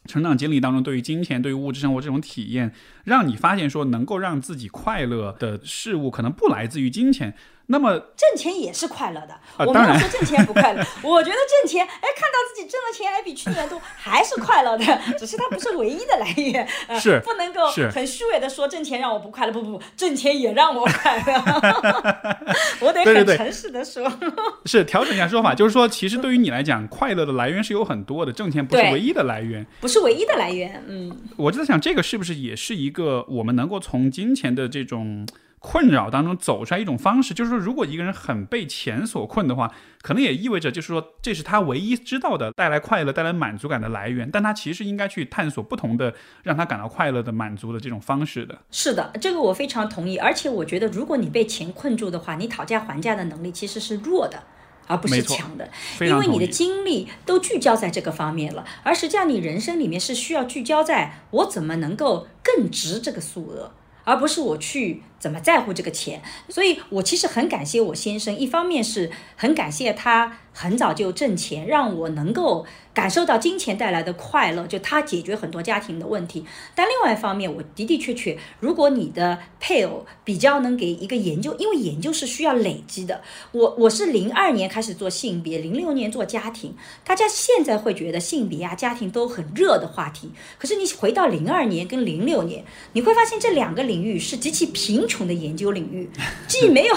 成长经历当中对于金钱、对于物质生活这种体验，让你发现说能够让自己快乐的事物，可能不来自于金钱。那么挣钱也是快乐的，我没有说挣钱不快乐。我觉得挣钱，哎，看到自己挣了钱，哎，比去年多，还是快乐的。只是它不是唯一的来源，是不能够很虚伪的说挣钱让我不快乐。不不不，挣钱也让我快乐。*laughs* 我得很诚实的说。*laughs* 是调整一下说法，就是说，其实对于你来讲，快乐的来源是有很多的，挣钱不是唯一的来源，不是唯一的来源。嗯，我就在想，这个是不是也是一个我们能够从金钱的这种。困扰当中走出来一种方式，就是说，如果一个人很被钱所困的话，可能也意味着就是说，这是他唯一知道的带来快乐、带来满足感的来源。但他其实应该去探索不同的让他感到快乐的、满足的这种方式的。是的，这个我非常同意。而且我觉得，如果你被钱困住的话，你讨价还价的能力其实是弱的。而不是强的，因为你的精力都聚焦在这个方面了，而实际上你人生里面是需要聚焦在我怎么能够更值这个数额，而不是我去。怎么在乎这个钱？所以我其实很感谢我先生，一方面是很感谢他很早就挣钱，让我能够感受到金钱带来的快乐，就他解决很多家庭的问题。但另外一方面，我的的确确，如果你的配偶比较能给一个研究，因为研究是需要累积的。我我是零二年开始做性别，零六年做家庭，大家现在会觉得性别啊、家庭都很热的话题。可是你回到零二年跟零六年，你会发现这两个领域是极其贫。穷的研究领域，*laughs* 既没有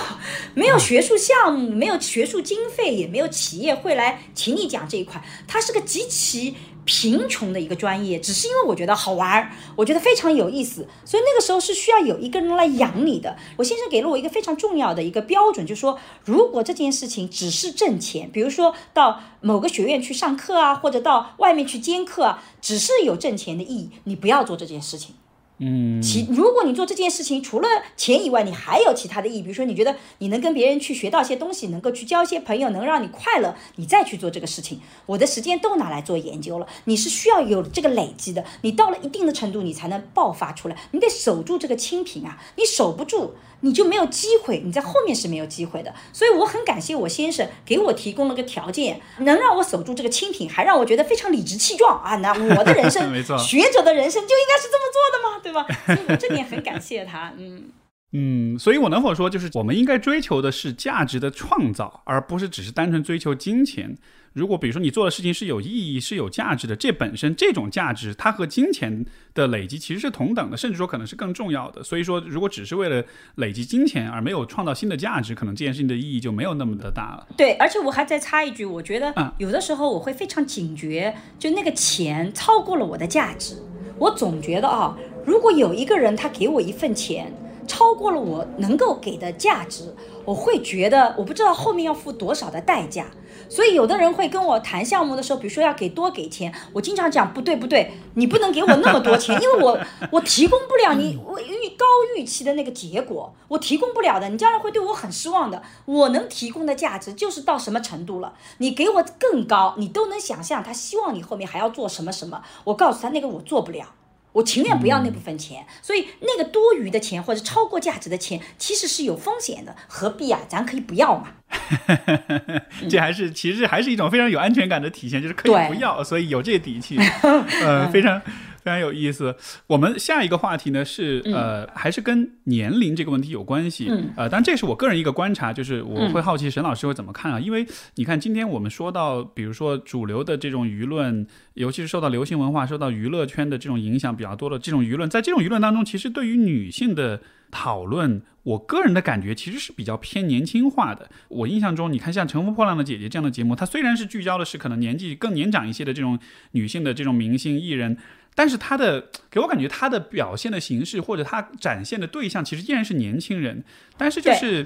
没有学术项目，没有学术经费，也没有企业会来请你讲这一块。它是个极其贫穷的一个专业，只是因为我觉得好玩，我觉得非常有意思，所以那个时候是需要有一个人来养你的。我先生给了我一个非常重要的一个标准，就是说，如果这件事情只是挣钱，比如说到某个学院去上课啊，或者到外面去兼课啊，只是有挣钱的意义，你不要做这件事情。嗯，其如果你做这件事情除了钱以外，你还有其他的意义，比如说你觉得你能跟别人去学到一些东西，能够去交一些朋友，能让你快乐，你再去做这个事情。我的时间都拿来做研究了，你是需要有这个累积的，你到了一定的程度，你才能爆发出来。你得守住这个清贫啊，你守不住。你就没有机会，你在后面是没有机会的。所以我很感谢我先生给我提供了个条件，能让我守住这个清贫，还让我觉得非常理直气壮啊！那我的人生，*laughs* 学者的人生就应该是这么做的吗，对吧？所以我这点很感谢他，嗯。嗯，所以我能否说，就是我们应该追求的是价值的创造，而不是只是单纯追求金钱。如果比如说你做的事情是有意义、是有价值的，这本身这种价值，它和金钱的累积其实是同等的，甚至说可能是更重要的。所以说，如果只是为了累积金钱而没有创造新的价值，可能这件事情的意义就没有那么的大了。对，而且我还再插一句，我觉得有的时候我会非常警觉，就那个钱超过了我的价值，我总觉得啊，如果有一个人他给我一份钱。超过了我能够给的价值，我会觉得我不知道后面要付多少的代价。所以有的人会跟我谈项目的时候，比如说要给多给钱，我经常讲不对不对，你不能给我那么多钱，因为我 *laughs* 我提供不了你我预高预期的那个结果，我提供不了的，你将来会对我很失望的。我能提供的价值就是到什么程度了，你给我更高，你都能想象他希望你后面还要做什么什么，我告诉他那个我做不了。我情愿不要那部分钱，所以那个多余的钱或者超过价值的钱，其实是有风险的，何必啊？咱可以不要嘛。*laughs* 这还是其实还是一种非常有安全感的体现，就是可以不要，所以有这底气，*laughs* 呃，非常。非常有意思。我们下一个话题呢是呃，还是跟年龄这个问题有关系。呃，当然这是我个人一个观察，就是我会好奇沈老师会怎么看啊？因为你看，今天我们说到，比如说主流的这种舆论，尤其是受到流行文化、受到娱乐圈的这种影响比较多的这种舆论，在这种舆论当中，其实对于女性的讨论，我个人的感觉其实是比较偏年轻化的。我印象中，你看像《乘风破浪的姐姐》这样的节目，它虽然是聚焦的是可能年纪更年长一些的这种女性的这种明星艺人。但是他的给我感觉，他的表现的形式或者他展现的对象，其实依然是年轻人，但是就是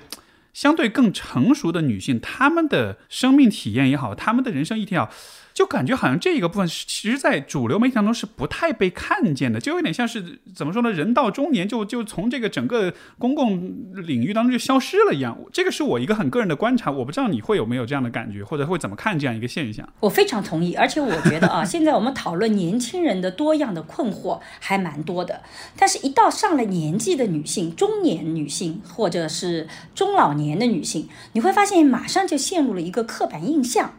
相对更成熟的女性，她们的生命体验也好，她们的人生议题也好。就感觉好像这一个部分，其实，在主流媒体当中是不太被看见的，就有点像是怎么说呢？人到中年就就从这个整个公共领域当中就消失了一样。这个是我一个很个人的观察，我不知道你会有没有这样的感觉，或者会怎么看这样一个现象。我非常同意，而且我觉得啊，现在我们讨论年轻人的多样的困惑还蛮多的，但是一到上了年纪的女性、中年女性或者是中老年年的女性，你会发现马上就陷入了一个刻板印象。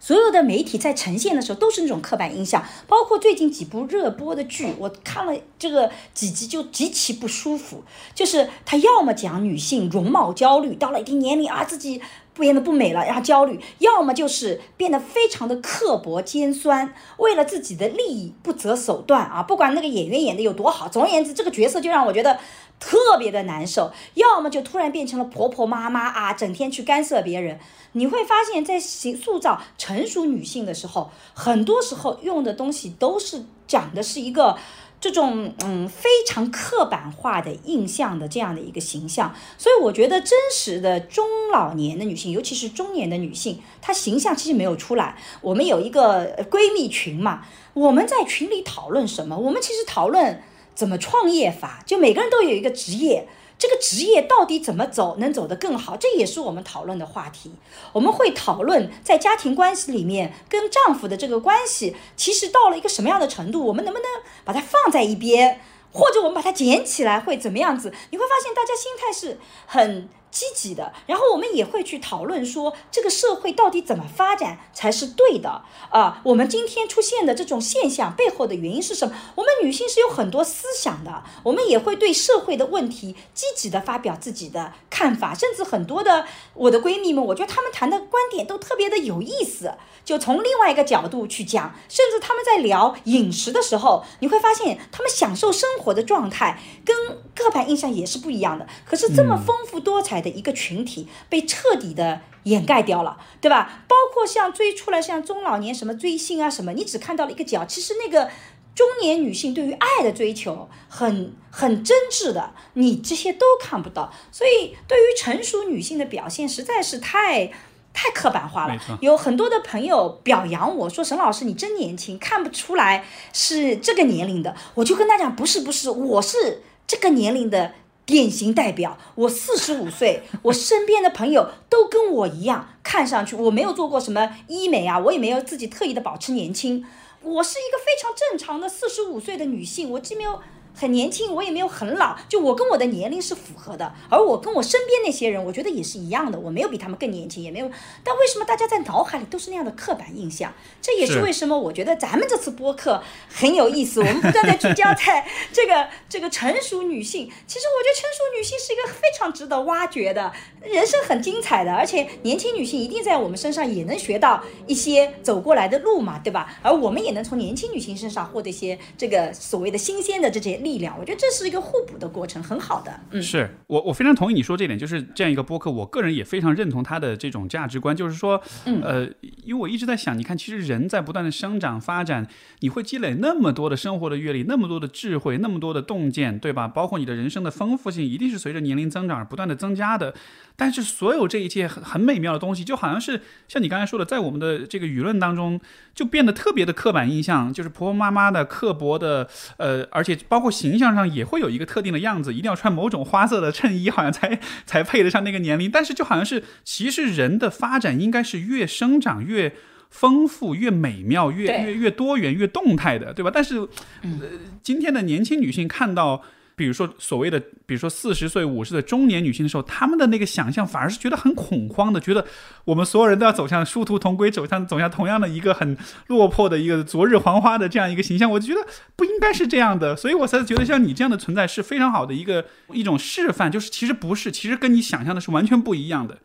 所有的媒体在呈现的时候都是那种刻板印象，包括最近几部热播的剧，我看了这个几集就极其不舒服。就是他要么讲女性容貌焦虑，到了一定年龄啊自己变得不美了，然后焦虑；要么就是变得非常的刻薄尖酸，为了自己的利益不择手段啊！不管那个演员演的有多好，总而言之，这个角色就让我觉得。特别的难受，要么就突然变成了婆婆妈妈啊，整天去干涉别人。你会发现在塑造成熟女性的时候，很多时候用的东西都是讲的是一个。这种嗯非常刻板化的印象的这样的一个形象。所以我觉得真实的中老年的女性，尤其是中年的女性，她形象其实没有出来。我们有一个闺蜜群嘛，我们在群里讨论什么？我们其实讨论怎么创业法，就每个人都有一个职业。这个职业到底怎么走能走得更好？这也是我们讨论的话题。我们会讨论在家庭关系里面跟丈夫的这个关系，其实到了一个什么样的程度，我们能不能把它放在一边，或者我们把它捡起来会怎么样子？你会发现大家心态是很。积极的，然后我们也会去讨论说，这个社会到底怎么发展才是对的啊？我们今天出现的这种现象背后的原因是什么？我们女性是有很多思想的，我们也会对社会的问题积极的发表自己的看法，甚至很多的我的闺蜜们，我觉得她们谈的观点都特别的有意思，就从另外一个角度去讲，甚至她们在聊饮食的时候，你会发现她们享受生活的状态跟刻板印象也是不一样的。可是这么丰富多彩。的一个群体被彻底的掩盖掉了，对吧？包括像追出来像中老年什么追星啊什么，你只看到了一个角，其实那个中年女性对于爱的追求很很真挚的，你这些都看不到。所以对于成熟女性的表现实在是太太刻板化了。有很多的朋友表扬我说：“沈老师你真年轻，看不出来是这个年龄的。”我就跟他讲：“不是不是，我是这个年龄的。”典型代表，我四十五岁，我身边的朋友都跟我一样，看上去我没有做过什么医美啊，我也没有自己特意的保持年轻，我是一个非常正常的四十五岁的女性，我既没有。很年轻，我也没有很老，就我跟我的年龄是符合的，而我跟我身边那些人，我觉得也是一样的，我没有比他们更年轻，也没有。但为什么大家在脑海里都是那样的刻板印象？这也是为什么我觉得咱们这次播客很有意思，我们不断的聚焦在 *laughs* 这个这个成熟女性。其实我觉得成熟女性是一个非常值得挖掘的，人生很精彩的，而且年轻女性一定在我们身上也能学到一些走过来的路嘛，对吧？而我们也能从年轻女性身上获得一些这个所谓的新鲜的这些。力量，我觉得这是一个互补的过程，很好的。嗯，是我我非常同意你说这点，就是这样一个播客，我个人也非常认同他的这种价值观，就是说，呃，因为我一直在想，你看，其实人在不断的生长发展，你会积累那么多的生活的阅历，那么多的智慧，那么多的洞见，对吧？包括你的人生的丰富性，一定是随着年龄增长而不断的增加的。但是所有这一切很很美妙的东西，就好像是像你刚才说的，在我们的这个舆论当中，就变得特别的刻板印象，就是婆婆妈妈的刻薄的，呃，而且包括形象上也会有一个特定的样子，一定要穿某种花色的衬衣，好像才 *laughs* 才配得上那个年龄。但是就好像是，其实人的发展应该是越生长越丰富、越美妙、越越越多元、越动态的，对吧？但是，呃，今天的年轻女性看到。比如说所谓的，比如说四十岁、五十岁中年女性的时候，她们的那个想象反而是觉得很恐慌的，觉得我们所有人都要走向殊途同归，走向走向同样的一个很落魄的一个昨日黄花的这样一个形象。我就觉得不应该是这样的，所以我才觉得像你这样的存在是非常好的一个一种示范，就是其实不是，其实跟你想象的是完全不一样的。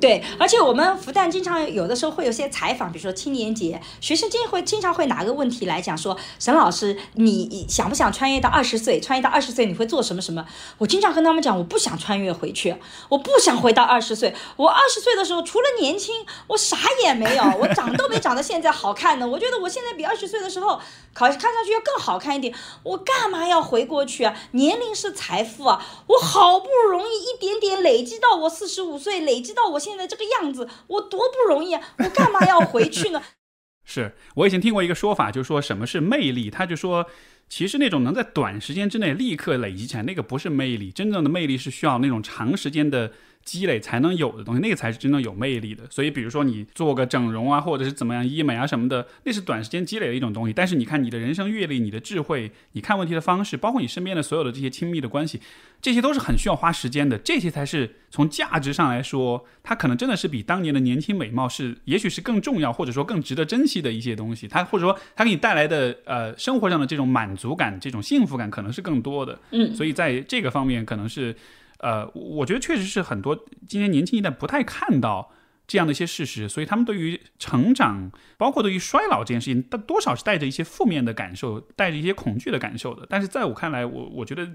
对，而且我们复旦经常有的时候会有些采访，比如说青年节，学生经会经常会拿个问题来讲说，沈老师，你想不想穿越到二十岁？穿越到二十岁你会做什么什么？我经常跟他们讲，我不想穿越回去，我不想回到二十岁。我二十岁的时候除了年轻，我啥也没有，我长都没长得现在好看呢。我觉得我现在比二十岁的时候考看上去要更好看一点，我干嘛要回过去啊？年龄是财富啊，我好不容易一点点累积到我四十五岁，累积到我。现在这个样子，我多不容易啊！我干嘛要回去呢？*laughs* 是我以前听过一个说法，就是说什么是魅力？他就说，其实那种能在短时间之内立刻累积起来，那个不是魅力。真正的魅力是需要那种长时间的。积累才能有的东西，那个才是真正有魅力的。所以，比如说你做个整容啊，或者是怎么样医美啊什么的，那是短时间积累的一种东西。但是你看你的人生阅历、你的智慧、你看问题的方式，包括你身边的所有的这些亲密的关系，这些都是很需要花时间的。这些才是从价值上来说，它可能真的是比当年的年轻美貌是，也许是更重要，或者说更值得珍惜的一些东西。它或者说它给你带来的呃生活上的这种满足感、这种幸福感，可能是更多的。嗯，所以在这个方面，可能是。呃，我觉得确实是很多今天年轻一代不太看到这样的一些事实，所以他们对于成长，包括对于衰老这件事情，多多少是带着一些负面的感受，带着一些恐惧的感受的。但是在我看来，我我觉得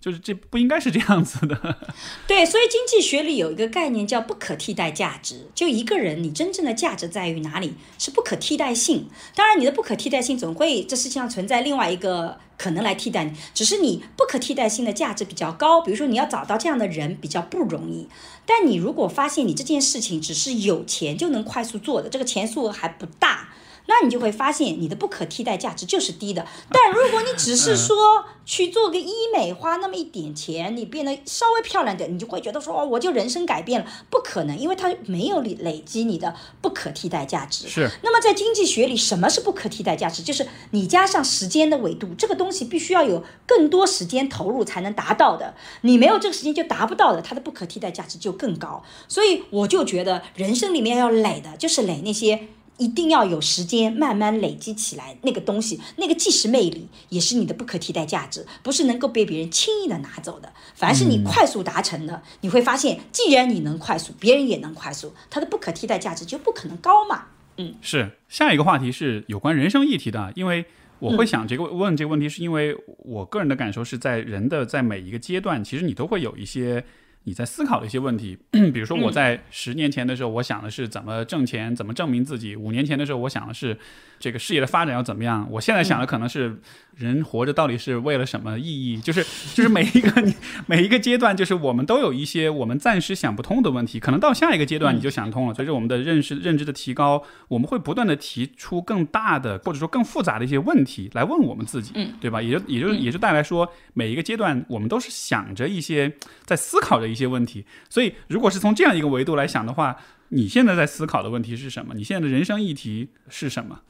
就是这不应该是这样子的。*laughs* 对，所以经济学里有一个概念叫不可替代价值。就一个人，你真正的价值在于哪里？是不可替代性。当然，你的不可替代性总会这世界上存在另外一个可能来替代你，只是你不可替代性的价值比较高。比如说，你要找到这样的人比较不容易。但你如果发现你这件事情只是有钱就能快速做的，这个钱数额还不大。那你就会发现你的不可替代价值就是低的。但如果你只是说 *laughs* 去做个医美，花那么一点钱，你变得稍微漂亮点，你就会觉得说哦，我就人生改变了。不可能，因为它没有累累积你的不可替代价值。是。那么在经济学里，什么是不可替代价值？就是你加上时间的维度，这个东西必须要有更多时间投入才能达到的。你没有这个时间就达不到的，它的不可替代价值就更高。所以我就觉得人生里面要累的，就是累那些。一定要有时间慢慢累积起来，那个东西，那个既是魅力，也是你的不可替代价值，不是能够被别人轻易的拿走的。凡是你快速达成的，你会发现，既然你能快速，别人也能快速，它的不可替代价值就不可能高嘛。嗯，是。下一个话题是有关人生议题的，因为我会想这个问这个问题，是因为我个人的感受是在人的在每一个阶段，其实你都会有一些。你在思考的一些问题，*clears throat* 比如说我在十年前的时候，我想的是怎么挣钱，怎么证明自己；五年前的时候，我想的是这个事业的发展要怎么样。我现在想的可能是。人活着到底是为了什么意义？就是就是每一个你每一个阶段，就是我们都有一些我们暂时想不通的问题，可能到下一个阶段你就想通了。随着我们的认识认知的提高，我们会不断的提出更大的或者说更复杂的一些问题来问我们自己，对吧？也就也就也就带来说，每一个阶段我们都是想着一些在思考着一些问题。所以，如果是从这样一个维度来想的话，你现在在思考的问题是什么？你现在的人生议题是什么？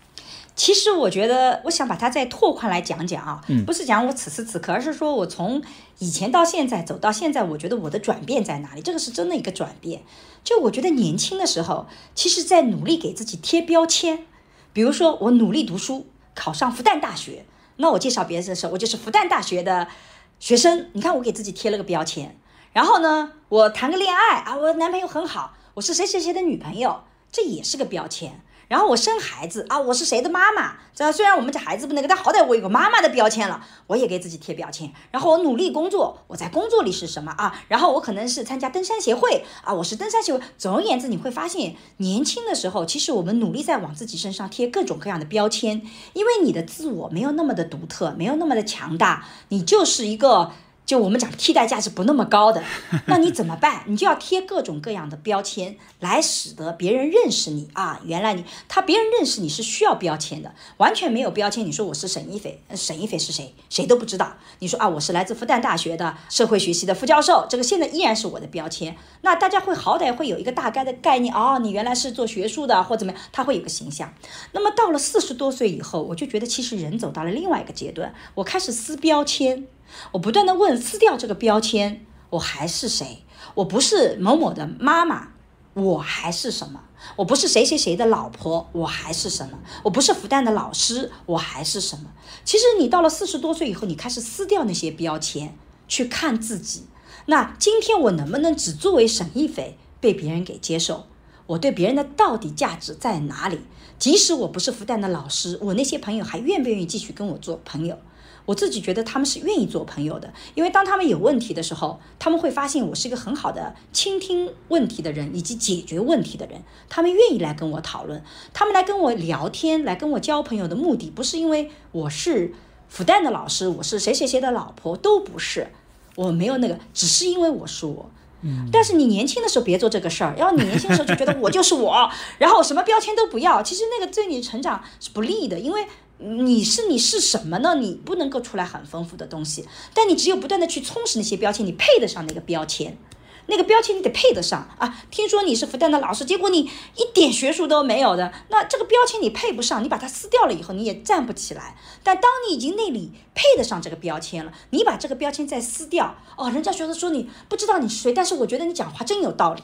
其实我觉得，我想把它再拓宽来讲讲啊，不是讲我此时此刻，而是说我从以前到现在走到现在，我觉得我的转变在哪里？这个是真的一个转变。就我觉得年轻的时候，其实在努力给自己贴标签，比如说我努力读书，考上复旦大学，那我介绍别人的时候，我就是复旦大学的学生。你看我给自己贴了个标签。然后呢，我谈个恋爱啊，我男朋友很好，我是谁谁谁的女朋友，这也是个标签。然后我生孩子啊，我是谁的妈妈？这虽然我们家孩子不那个，但好歹我有个妈妈的标签了，我也给自己贴标签。然后我努力工作，我在工作里是什么啊？然后我可能是参加登山协会啊，我是登山协会。总而言之，你会发现，年轻的时候，其实我们努力在往自己身上贴各种各样的标签，因为你的自我没有那么的独特，没有那么的强大，你就是一个。就我们讲替代价值不那么高的，*laughs* 那你怎么办？你就要贴各种各样的标签，来使得别人认识你啊。原来你他别人认识你是需要标签的，完全没有标签。你说我是沈一斐，沈一斐是谁？谁都不知道。你说啊，我是来自复旦大学的社会学系的副教授，这个现在依然是我的标签。那大家会好歹会有一个大概的概念哦，你原来是做学术的或怎么样，他会有个形象。那么到了四十多岁以后，我就觉得其实人走到了另外一个阶段，我开始撕标签。我不断的问，撕掉这个标签，我还是谁？我不是某某的妈妈，我还是什么？我不是谁谁谁的老婆，我还是什么？我不是复旦的老师，我还是什么？其实你到了四十多岁以后，你开始撕掉那些标签，去看自己。那今天我能不能只作为沈一斐被别人给接受？我对别人的到底价值在哪里？即使我不是复旦的老师，我那些朋友还愿不愿意继续跟我做朋友？我自己觉得他们是愿意做朋友的，因为当他们有问题的时候，他们会发现我是一个很好的倾听问题的人以及解决问题的人。他们愿意来跟我讨论，他们来跟我聊天，来跟我交朋友的目的不是因为我是复旦的老师，我是谁谁谁的老婆，都不是，我没有那个，只是因为我是我。嗯。但是你年轻的时候别做这个事儿，要你年轻的时候就觉得我就是我，*laughs* 然后什么标签都不要，其实那个对你成长是不利的，因为。你是你是什么呢？你不能够出来很丰富的东西，但你只有不断的去充实那些标签，你配得上那个标签，那个标签你得配得上啊！听说你是复旦的老师，结果你一点学术都没有的，那这个标签你配不上，你把它撕掉了以后你也站不起来。但当你已经那里配得上这个标签了，你把这个标签再撕掉，哦，人家觉得说你不知道你是谁，但是我觉得你讲话真有道理。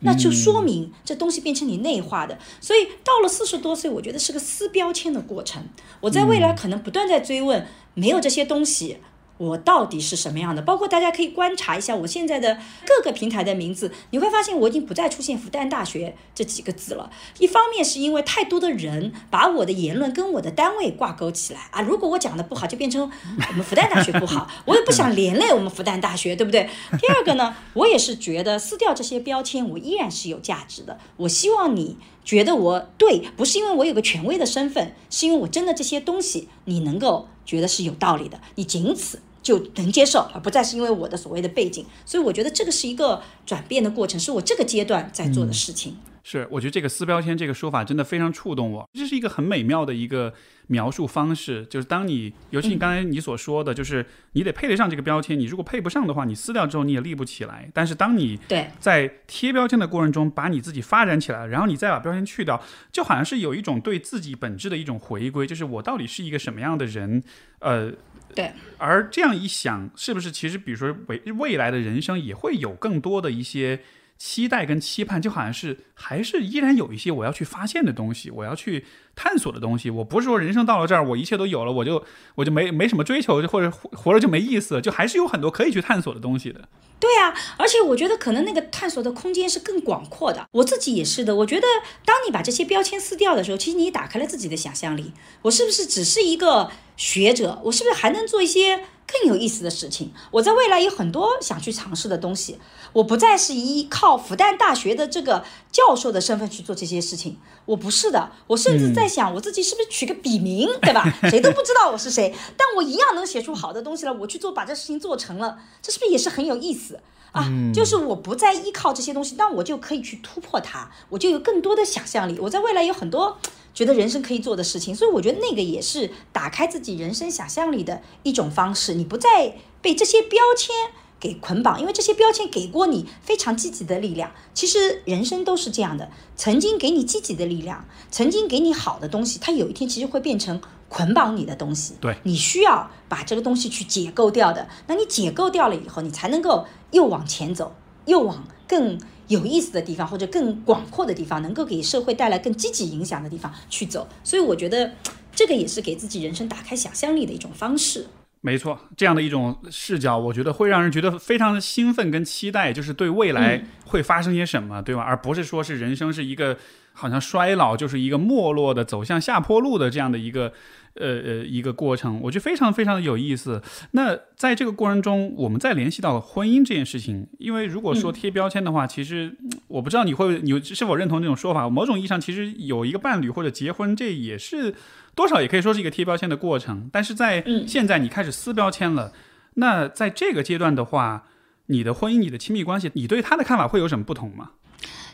那就说明这东西变成你内化的，所以到了四十多岁，我觉得是个撕标签的过程。我在未来可能不断在追问，没有这些东西，我到底是什么样的？包括大家可以观察一下我现在的各个平台的名字，你会发现我已经不再出现复旦大学这几个字了。一方面是因为太多的人把我的言论跟我的单位挂钩起来啊，如果我讲的不好，就变成我们复旦大学不好，*laughs* 我也不想连累我们复旦大学，对不对？第二个呢，我也是觉得撕掉这些标签，我依然是有价值的。我希望你觉得我对，不是因为我有个权威的身份，是因为我真的这些东西你能够觉得是有道理的，你仅此。就能接受，而不再是因为我的所谓的背景，所以我觉得这个是一个转变的过程，是我这个阶段在做的事情。是，我觉得这个撕标签这个说法真的非常触动我，这是一个很美妙的一个描述方式。就是当你，尤其你刚才你所说的，就是你得配得上这个标签，你如果配不上的话，你撕掉之后你也立不起来。但是当你在贴标签的过程中，把你自己发展起来，然后你再把标签去掉，就好像是有一种对自己本质的一种回归，就是我到底是一个什么样的人，呃。对，而这样一想，是不是其实，比如说未未来的人生也会有更多的一些期待跟期盼，就好像是还是依然有一些我要去发现的东西，我要去探索的东西。我不是说人生到了这儿，我一切都有了，我就我就没没什么追求，或者活了就没意思，就还是有很多可以去探索的东西的。对啊，而且我觉得可能那个探索的空间是更广阔的。我自己也是的。我觉得当你把这些标签撕掉的时候，其实你打开了自己的想象力。我是不是只是一个学者？我是不是还能做一些更有意思的事情？我在未来有很多想去尝试的东西。我不再是依靠复旦大学的这个教授的身份去做这些事情。我不是的。我甚至在想，我自己是不是取个笔名，对吧？谁都不知道我是谁，但我一样能写出好的东西来。我去做，把这事情做成了，这是不是也是很有意思？啊，就是我不再依靠这些东西，那我就可以去突破它，我就有更多的想象力。我在未来有很多觉得人生可以做的事情，所以我觉得那个也是打开自己人生想象力的一种方式。你不再被这些标签给捆绑，因为这些标签给过你非常积极的力量。其实人生都是这样的，曾经给你积极的力量，曾经给你好的东西，它有一天其实会变成。捆绑你的东西，对你需要把这个东西去解构掉的。那你解构掉了以后，你才能够又往前走，又往更有意思的地方或者更广阔的地方，能够给社会带来更积极影响的地方去走。所以我觉得这个也是给自己人生打开想象力的一种方式。没错，这样的一种视角，我觉得会让人觉得非常的兴奋跟期待，就是对未来会发生些什么，对吧？而不是说是人生是一个好像衰老，就是一个没落的走向下坡路的这样的一个。呃呃，一个过程，我觉得非常非常的有意思。那在这个过程中，我们再联系到婚姻这件事情，因为如果说贴标签的话，其实我不知道你会你是否认同这种说法。某种意义上，其实有一个伴侣或者结婚，这也是多少也可以说是一个贴标签的过程。但是在现在你开始撕标签了，那在这个阶段的话，你的婚姻、你的亲密关系，你对他的看法会有什么不同吗？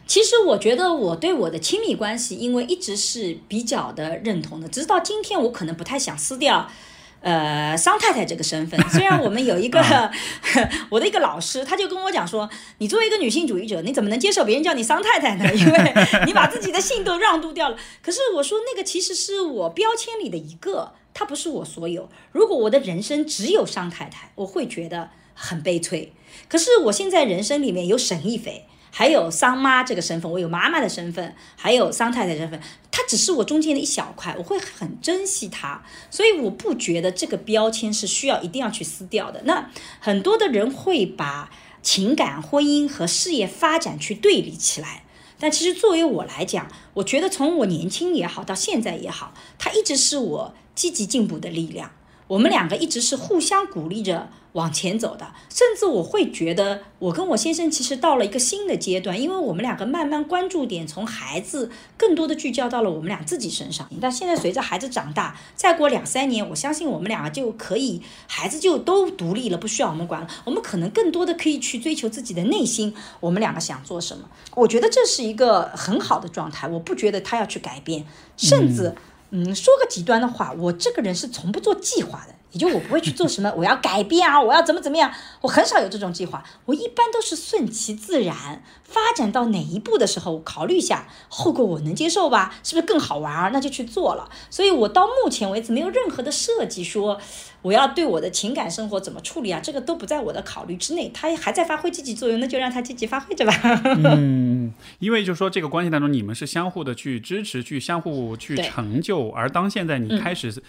其实我觉得我对我的亲密关系，因为一直是比较的认同的，直到今天我可能不太想撕掉，呃，桑太太这个身份。虽然我们有一个 *laughs* 我的一个老师，他就跟我讲说，你作为一个女性主义者，你怎么能接受别人叫你桑太太呢？*laughs* 因为你把自己的性都让渡掉了。可是我说那个其实是我标签里的一个，它不是我所有。如果我的人生只有桑太太，我会觉得很悲催。可是我现在人生里面有沈亦菲。还有桑妈这个身份，我有妈妈的身份，还有桑太太身份，它只是我中间的一小块，我会很珍惜它，所以我不觉得这个标签是需要一定要去撕掉的。那很多的人会把情感、婚姻和事业发展去对立起来，但其实作为我来讲，我觉得从我年轻也好，到现在也好，它一直是我积极进步的力量。我们两个一直是互相鼓励着。往前走的，甚至我会觉得，我跟我先生其实到了一个新的阶段，因为我们两个慢慢关注点从孩子更多的聚焦到了我们俩自己身上。但现在随着孩子长大，再过两三年，我相信我们两个就可以，孩子就都独立了，不需要我们管了。我们可能更多的可以去追求自己的内心，我们两个想做什么？我觉得这是一个很好的状态。我不觉得他要去改变，甚至，嗯，说个极端的话，我这个人是从不做计划的。也就我不会去做什么，*laughs* 我要改变啊，我要怎么怎么样，我很少有这种计划，我一般都是顺其自然，发展到哪一步的时候，考虑一下后果我能接受吧，是不是更好玩，那就去做了。所以我到目前为止没有任何的设计说我要对我的情感生活怎么处理啊，这个都不在我的考虑之内。他还在发挥积极作用，那就让他积极发挥着吧。嗯，因为就是说这个关系当中，你们是相互的去支持，去相互去成就，而当现在你开始。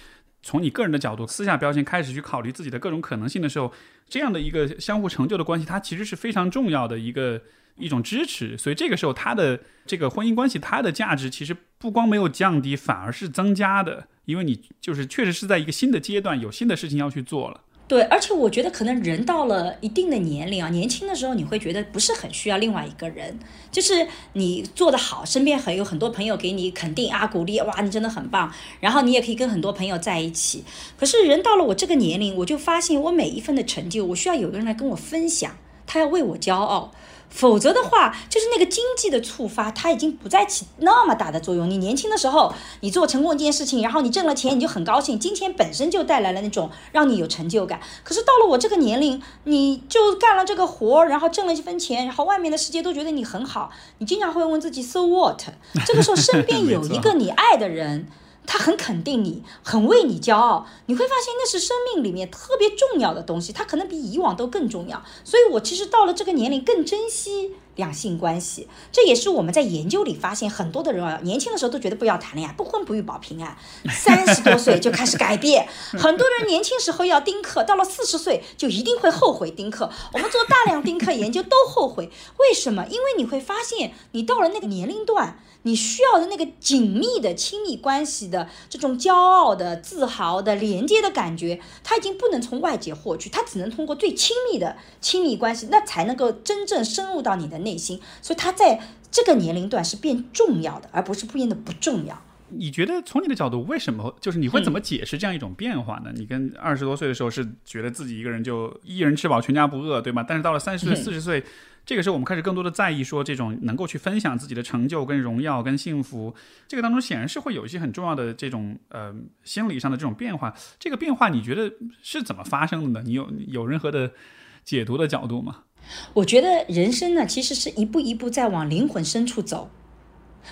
从你个人的角度私下标签，开始去考虑自己的各种可能性的时候，这样的一个相互成就的关系，它其实是非常重要的一个一种支持。所以这个时候，他的这个婚姻关系，它的价值其实不光没有降低，反而是增加的，因为你就是确实是在一个新的阶段，有新的事情要去做了。对，而且我觉得可能人到了一定的年龄啊，年轻的时候你会觉得不是很需要另外一个人，就是你做得好，身边很有很多朋友给你肯定啊鼓励，哇，你真的很棒，然后你也可以跟很多朋友在一起。可是人到了我这个年龄，我就发现我每一份的成就，我需要有个人来跟我分享，他要为我骄傲。否则的话，就是那个经济的触发，它已经不再起那么大的作用。你年轻的时候，你做成功一件事情，然后你挣了钱，你就很高兴，金钱本身就带来了那种让你有成就感。可是到了我这个年龄，你就干了这个活，然后挣了一分钱，然后外面的世界都觉得你很好，你经常会问自己，so what？这个时候身边有一个 *laughs* 你爱的人。他很肯定你，很为你骄傲，你会发现那是生命里面特别重要的东西，它可能比以往都更重要。所以我其实到了这个年龄更珍惜两性关系，这也是我们在研究里发现，很多的人啊，年轻的时候都觉得不要谈恋爱，不婚不育保平安，三十多岁就开始改变。很多人年轻时候要丁克，到了四十岁就一定会后悔丁克。我们做大量丁克研究都后悔，为什么？因为你会发现，你到了那个年龄段。你需要的那个紧密的亲密关系的这种骄傲的、自豪的、连接的感觉，它已经不能从外界获取，它只能通过最亲密的亲密关系，那才能够真正深入到你的内心。所以它在这个年龄段是变重要的，而不是变得不重要。你觉得从你的角度，为什么就是你会怎么解释这样一种变化呢？你跟二十多岁的时候是觉得自己一个人就一人吃饱全家不饿，对吗？但是到了三十岁、四十岁。这个时候，我们开始更多的在意说这种能够去分享自己的成就、跟荣耀、跟幸福，这个当中显然是会有一些很重要的这种呃心理上的这种变化。这个变化你觉得是怎么发生的呢？你有有任何的解读的角度吗？我觉得人生呢，其实是一步一步在往灵魂深处走。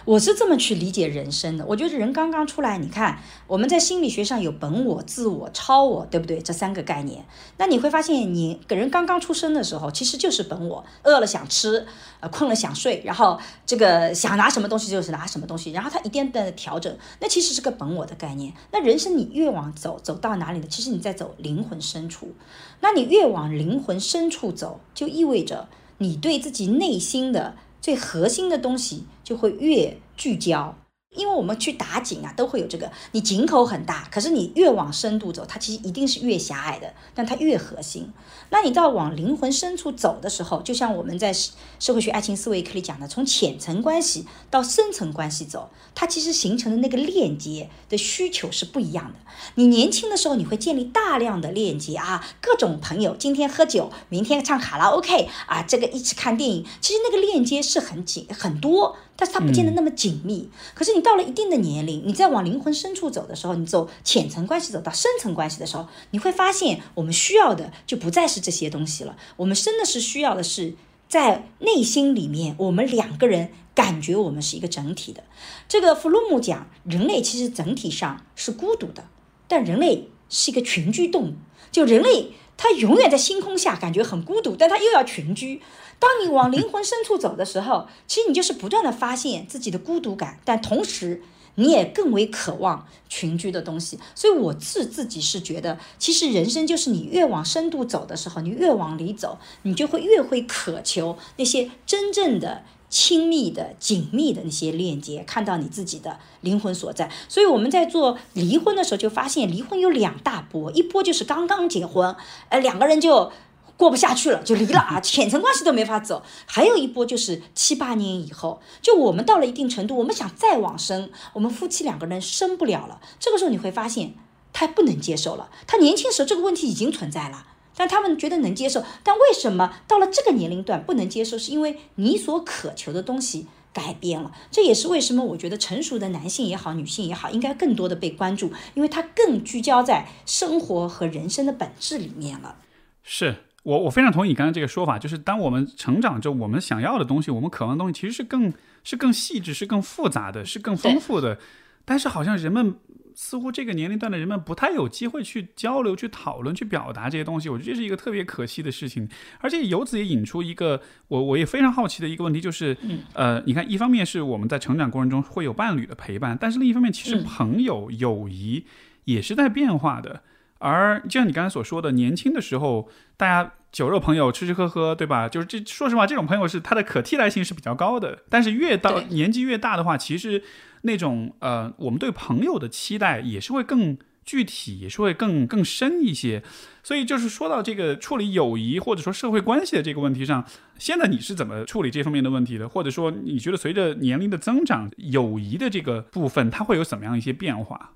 我是这么去理解人生的。我觉得人刚刚出来，你看我们在心理学上有本我、自我、超我，对不对？这三个概念。那你会发现，你个人刚刚出生的时候，其实就是本我，饿了想吃，呃，困了想睡，然后这个想拿什么东西就是拿什么东西，然后它一点点的调整，那其实是个本我的概念。那人生你越往走，走到哪里呢？其实你在走灵魂深处。那你越往灵魂深处走，就意味着你对自己内心的。最核心的东西就会越聚焦，因为我们去打井啊，都会有这个。你井口很大，可是你越往深度走，它其实一定是越狭隘的，但它越核心。那你到往灵魂深处走的时候，就像我们在社会学爱情思维课里讲的，从浅层关系到深层关系走，它其实形成的那个链接的需求是不一样的。你年轻的时候，你会建立大量的链接啊，各种朋友，今天喝酒，明天唱卡拉 OK 啊，这个一起看电影，其实那个链接是很紧很多，但是它不见得那么紧密。可是你到了一定的年龄，你再往灵魂深处走的时候，你走浅层关系走到深层关系的时候，你会发现我们需要的就不再是这些东西了，我们真的是需要的是在内心里面，我们两个人感觉我们是一个整体的。这个弗洛姆讲，人类其实整体上是孤独的。但人类是一个群居动物，就人类他永远在星空下感觉很孤独，但他又要群居。当你往灵魂深处走的时候，*laughs* 其实你就是不断的发现自己的孤独感，但同时你也更为渴望群居的东西。所以我自自己是觉得，其实人生就是你越往深度走的时候，你越往里走，你就会越会渴求那些真正的。亲密的、紧密的那些链接，看到你自己的灵魂所在。所以我们在做离婚的时候，就发现离婚有两大波，一波就是刚刚结婚，呃，两个人就过不下去了，就离了啊，*laughs* 浅层关系都没法走。还有一波就是七八年以后，就我们到了一定程度，我们想再往生，我们夫妻两个人生不了了。这个时候你会发现，他不能接受了。他年轻时候这个问题已经存在了。但他们觉得能接受，但为什么到了这个年龄段不能接受？是因为你所渴求的东西改变了。这也是为什么我觉得成熟的男性也好，女性也好，应该更多的被关注，因为他更聚焦在生活和人生的本质里面了。是我，我非常同意你刚才这个说法，就是当我们成长着，我们想要的东西，我们渴望的东西，其实是更是更细致，是更复杂的，是更丰富的。但是好像人们。似乎这个年龄段的人们不太有机会去交流、去讨论、去表达这些东西，我觉得这是一个特别可惜的事情。而且由此也引出一个我我也非常好奇的一个问题，就是，呃，你看，一方面是我们在成长过程中会有伴侣的陪伴，但是另一方面，其实朋友、友谊也是在变化的。而就像你刚才所说的，年轻的时候，大家酒肉朋友吃吃喝喝，对吧？就是这，说实话，这种朋友是他的可替代性是比较高的。但是越到年纪越大的话，其实那种呃，我们对朋友的期待也是会更具体，也是会更更深一些。所以就是说到这个处理友谊或者说社会关系的这个问题上，现在你是怎么处理这方面的问题的？或者说你觉得随着年龄的增长，友谊的这个部分它会有怎么样一些变化？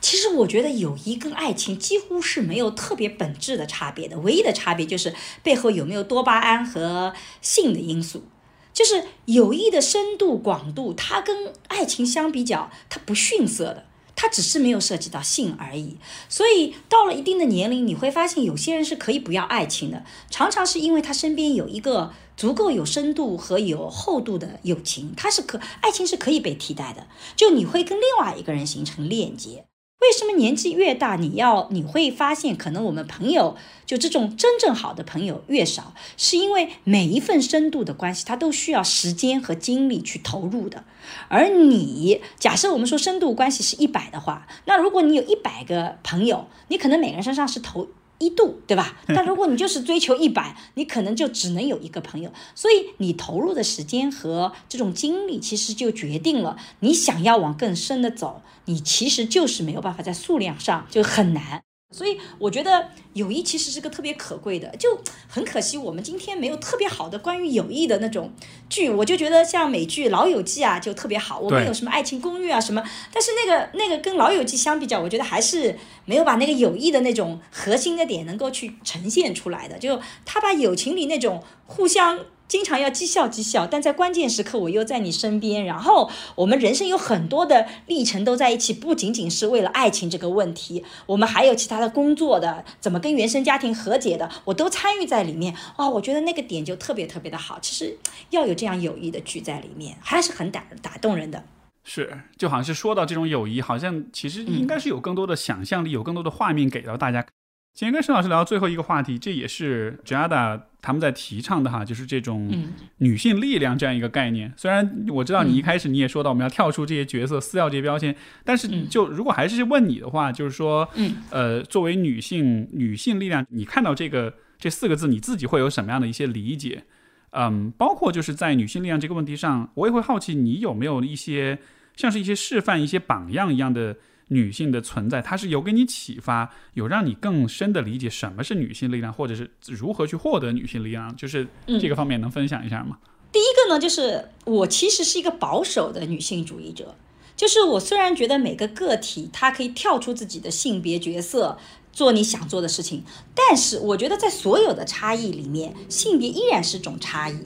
其实我觉得友谊跟爱情几乎是没有特别本质的差别的，唯一的差别就是背后有没有多巴胺和性的因素。就是友谊的深度广度，它跟爱情相比较，它不逊色的，它只是没有涉及到性而已。所以到了一定的年龄，你会发现有些人是可以不要爱情的，常常是因为他身边有一个足够有深度和有厚度的友情，它是可爱情是可以被替代的。就你会跟另外一个人形成链接。为什么年纪越大，你要你会发现，可能我们朋友就这种真正好的朋友越少，是因为每一份深度的关系，它都需要时间和精力去投入的。而你假设我们说深度关系是一百的话，那如果你有一百个朋友，你可能每个人身上是投。一度，对吧？*laughs* 但如果你就是追求一百，你可能就只能有一个朋友。所以你投入的时间和这种精力，其实就决定了你想要往更深的走，你其实就是没有办法在数量上就很难。所以我觉得友谊其实是个特别可贵的，就很可惜我们今天没有特别好的关于友谊的那种剧。我就觉得像美剧《老友记》啊就特别好，我们有什么《爱情公寓》啊什么，但是那个那个跟《老友记》相比较，我觉得还是没有把那个友谊的那种核心的点能够去呈现出来的。就他把友情里那种互相。经常要讥笑讥笑，但在关键时刻我又在你身边。然后我们人生有很多的历程都在一起，不仅仅是为了爱情这个问题，我们还有其他的工作的，怎么跟原生家庭和解的，我都参与在里面。哇，我觉得那个点就特别特别的好。其实要有这样友谊的剧在里面，还是很打打动人的。是，就好像是说到这种友谊，好像其实应该是有更多的想象力，有更多的画面给到大家。今天跟沈老师聊最后一个话题，这也是 Jada 他们在提倡的哈，就是这种女性力量这样一个概念。虽然我知道你一开始你也说到我们要跳出这些角色，撕掉这些标签，但是就如果还是问你的话，就是说，呃，作为女性，女性力量，你看到这个这四个字，你自己会有什么样的一些理解？嗯，包括就是在女性力量这个问题上，我也会好奇你有没有一些像是一些示范、一些榜样一样的。女性的存在，它是有给你启发，有让你更深的理解什么是女性力量，或者是如何去获得女性力量，就是这个方面能分享一下吗？第一个呢，就是我其实是一个保守的女性主义者，就是我虽然觉得每个个体她可以跳出自己的性别角色，做你想做的事情，但是我觉得在所有的差异里面，性别依然是种差异，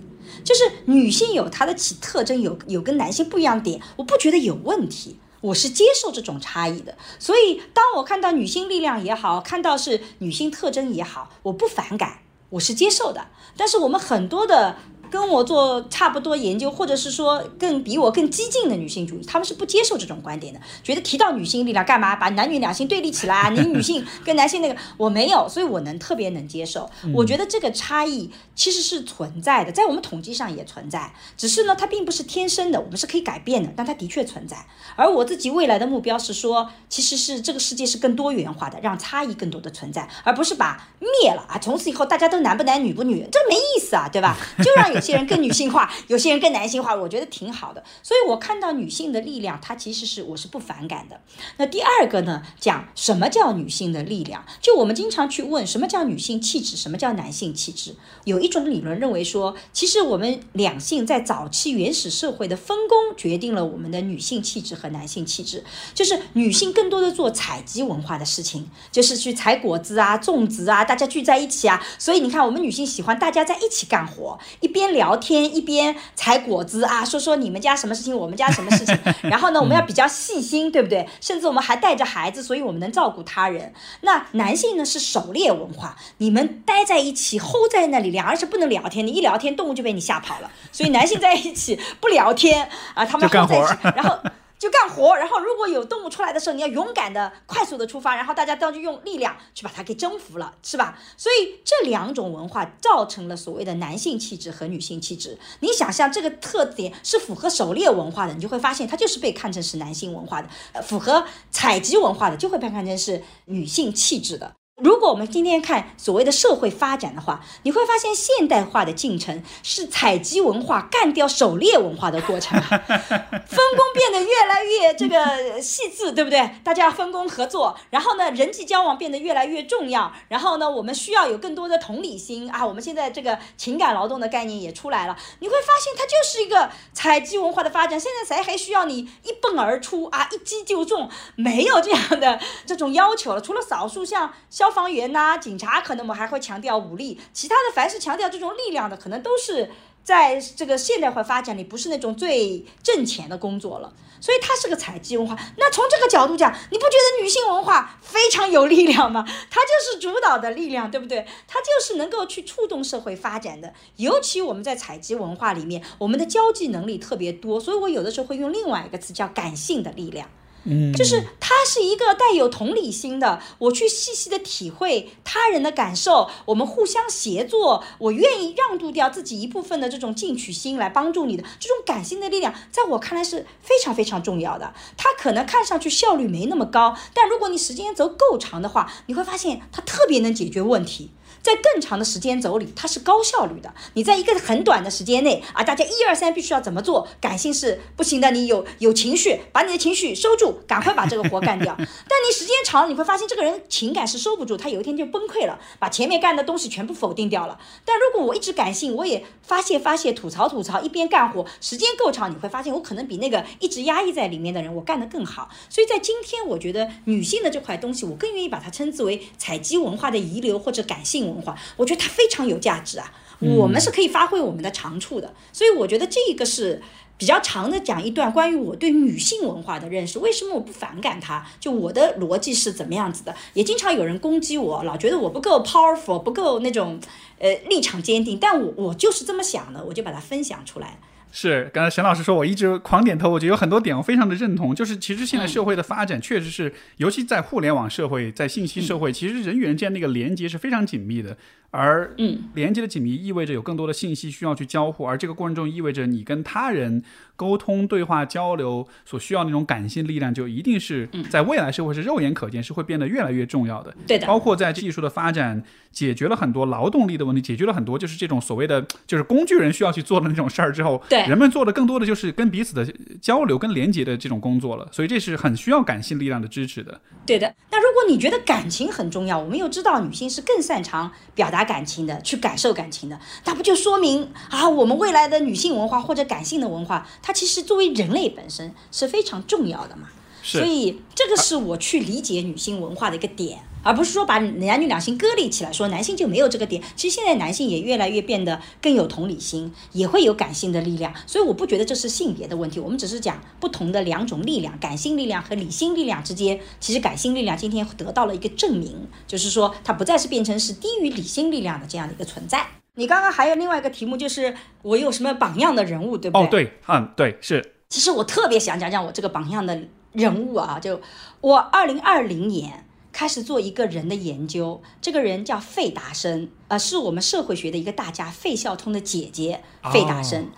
就是女性有她的其特征，有有跟男性不一样的点，我不觉得有问题。我是接受这种差异的，所以当我看到女性力量也好，看到是女性特征也好，我不反感，我是接受的。但是我们很多的。跟我做差不多研究，或者是说更比我更激进的女性主义，他们是不接受这种观点的，觉得提到女性力量干嘛把男女两性对立起来啊？你女性跟男性那个我没有，所以我能特别能接受。我觉得这个差异其实是存在的，在我们统计上也存在，只是呢它并不是天生的，我们是可以改变的，但它的确存在。而我自己未来的目标是说，其实是这个世界是更多元化的，让差异更多的存在，而不是把灭了啊，从此以后大家都男不男女不女，这没意思啊，对吧？就 *laughs* 让有。些人更女性化，*laughs* 有些人更男性化，我觉得挺好的。所以我看到女性的力量，它其实是我是不反感的。那第二个呢，讲什么叫女性的力量？就我们经常去问什么叫女性气质，什么叫男性气质？有一种理论认为说，其实我们两性在早期原始社会的分工决定了我们的女性气质和男性气质。就是女性更多的做采集文化的事情，就是去采果子啊、种植啊，大家聚在一起啊。所以你看，我们女性喜欢大家在一起干活，一边。聊天一边采果子啊，*laughs* 说说你们家什么事情，我们家什么事情。*laughs* 然后呢，我们要比较细心，对不对？甚至我们还带着孩子，所以我们能照顾他人。那男性呢是狩猎文化，你们待在一起，hold 在那里，两人是不能聊天，你一聊天，动物就被你吓跑了。所以男性在一起不聊天啊，他们在一起，然后。就干活，然后如果有动物出来的时候，你要勇敢的、快速的出发，然后大家都就用力量去把它给征服了，是吧？所以这两种文化造成了所谓的男性气质和女性气质。你想象这个特点是符合狩猎文化的，你就会发现它就是被看成是男性文化的；符合采集文化的，就会被看成是女性气质的。如果我们今天看所谓的社会发展的话，你会发现现代化的进程是采集文化干掉狩猎文化的过程，*laughs* 分工变得越来越这个细致，对不对？大家分工合作，然后呢，人际交往变得越来越重要，然后呢，我们需要有更多的同理心啊。我们现在这个情感劳动的概念也出来了，你会发现它就是一个采集文化的发展。现在谁还需要你一蹦而出啊，一击就中？没有这样的这种要求了，除了少数像消。消防员呐，警察可能我们还会强调武力，其他的凡是强调这种力量的，可能都是在这个现代化发展里不是那种最挣钱的工作了。所以它是个采集文化。那从这个角度讲，你不觉得女性文化非常有力量吗？它就是主导的力量，对不对？它就是能够去触动社会发展的。尤其我们在采集文化里面，我们的交际能力特别多，所以我有的时候会用另外一个词叫感性的力量。嗯，就是它是一个带有同理心的，我去细细的体会他人的感受，我们互相协作，我愿意让渡掉自己一部分的这种进取心来帮助你的这种感性的力量，在我看来是非常非常重要的。它可能看上去效率没那么高，但如果你时间轴够长的话，你会发现它特别能解决问题。在更长的时间轴里，它是高效率的。你在一个很短的时间内啊，大家一二三必须要怎么做？感性是不行的，你有有情绪，把你的情绪收住，赶快把这个活干掉。*laughs* 但你时间长了，你会发现这个人情感是收不住，他有一天就崩溃了，把前面干的东西全部否定掉了。但如果我一直感性，我也发泄发泄，吐槽吐槽，一边干活，时间够长，你会发现我可能比那个一直压抑在里面的人，我干得更好。所以在今天，我觉得女性的这块东西，我更愿意把它称之为采集文化的遗留或者感性。文化，我觉得它非常有价值啊，我们是可以发挥我们的长处的，所以我觉得这个是比较长的讲一段关于我对女性文化的认识。为什么我不反感它？就我的逻辑是怎么样子的？也经常有人攻击我，老觉得我不够 powerful，不够那种呃立场坚定，但我我就是这么想的，我就把它分享出来。是，刚才沈老师说，我一直狂点头，我觉得有很多点我非常的认同。就是其实现在社会的发展确实是，尤其在互联网社会，在信息社会，其实人与人之间那个连接是非常紧密的。而连接的紧密意味着有更多的信息需要去交互，而这个过程中意味着你跟他人沟通、对话、交流所需要那种感性力量，就一定是在未来社会是肉眼可见，是会变得越来越重要的。对的，包括在技术的发展，解决了很多劳动力的问题，解决了很多就是这种所谓的就是工具人需要去做的那种事儿之后，对人们做的更多的就是跟彼此的交流、跟连接的这种工作了。所以这是很需要感性力量的支持的。对的。那如果你觉得感情很重要，我们又知道女性是更擅长表达。感情的，去感受感情的，那不就说明啊，我们未来的女性文化或者感性的文化，它其实作为人类本身是非常重要的嘛。所以这个是我去理解女性文化的一个点，而不是说把男女两性割裂起来，说男性就没有这个点。其实现在男性也越来越变得更有同理心，也会有感性的力量。所以我不觉得这是性别的问题，我们只是讲不同的两种力量，感性力量和理性力量之间，其实感性力量今天得到了一个证明，就是说它不再是变成是低于理性力量的这样的一个存在。你刚刚还有另外一个题目，就是我有什么榜样的人物，对不对？哦，对，嗯，对，是。其实我特别想讲讲我这个榜样的。人物啊，就我二零二零年开始做一个人的研究，这个人叫费达生，呃，是我们社会学的一个大家，费孝通的姐姐费达生，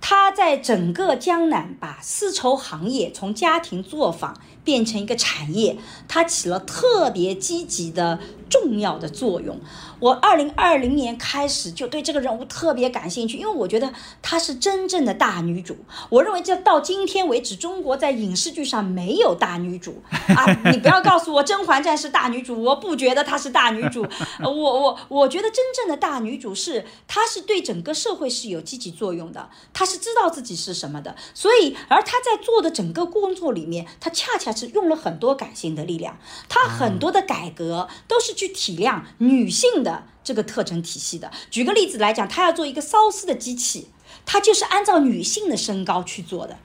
他在整个江南把丝绸行业从家庭作坊变成一个产业，它起了特别积极的重要的作用。我二零二零年开始就对这个人物特别感兴趣，因为我觉得她是真正的大女主。我认为这到今天为止，中国在影视剧上没有大女主啊！你不要告诉我《甄嬛传》是大女主，我不觉得她是大女主。我我我觉得真正的大女主是她是对整个社会是有积极作用的，她是知道自己是什么的。所以，而她在做的整个工作里面，她恰恰是用了很多感性的力量，他很多的改革都是去体谅女性的。这个特征体系的，举个例子来讲，他要做一个缫丝的机器，他就是按照女性的身高去做的。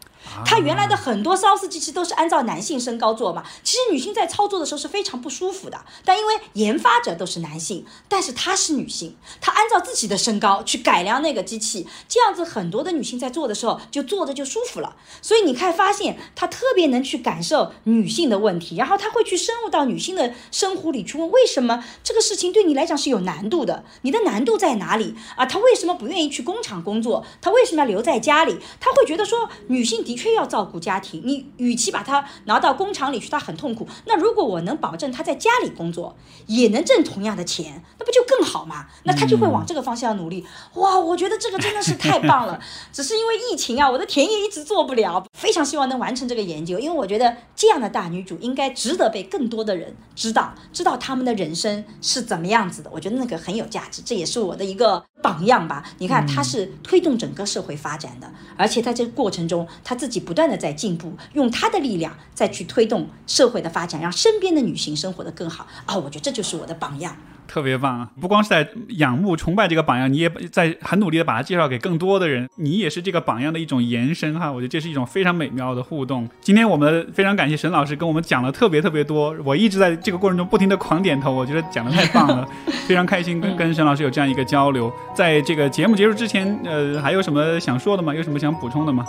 它原来的很多烧丝机器都是按照男性身高做嘛，其实女性在操作的时候是非常不舒服的。但因为研发者都是男性，但是她是女性，她按照自己的身高去改良那个机器，这样子很多的女性在做的时候就坐着就舒服了。所以你看，发现她特别能去感受女性的问题，然后她会去深入到女性的生活里去问，为什么这个事情对你来讲是有难度的？你的难度在哪里啊？她为什么不愿意去工厂工作？她为什么要留在家里？她会觉得说，女性的确要照顾家庭，你与其把她拿到工厂里去，她很痛苦。那如果我能保证她在家里工作，也能挣同样的钱，那不就更好吗？那她就会往这个方向努力。哇，我觉得这个真的是太棒了。*laughs* 只是因为疫情啊，我的田野一直做不了。非常希望能完成这个研究，因为我觉得这样的大女主应该值得被更多的人知道，知道他们的人生是怎么样子的。我觉得那个很有价值，这也是我的一个榜样吧。你看，她是推动整个社会发展的，而且在这个过程中，她自己不断的在进步，用她的力量再去推动社会的发展，让身边的女性生活的更好啊！我觉得这就是我的榜样。特别棒啊！不光是在仰慕、崇拜这个榜样，你也在很努力的把它介绍给更多的人。你也是这个榜样的一种延伸哈！我觉得这是一种非常美妙的互动。今天我们非常感谢沈老师跟我们讲了特别特别多，我一直在这个过程中不停的狂点头，我觉得讲的太棒了，*laughs* 非常开心跟跟沈老师有这样一个交流。在这个节目结束之前，呃，还有什么想说的吗？有什么想补充的吗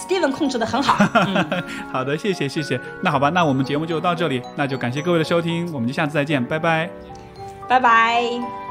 ？Steven 控制的很好。*laughs* 好的，谢谢谢谢。那好吧，那我们节目就到这里，那就感谢各位的收听，我们就下次再见，拜拜。拜拜。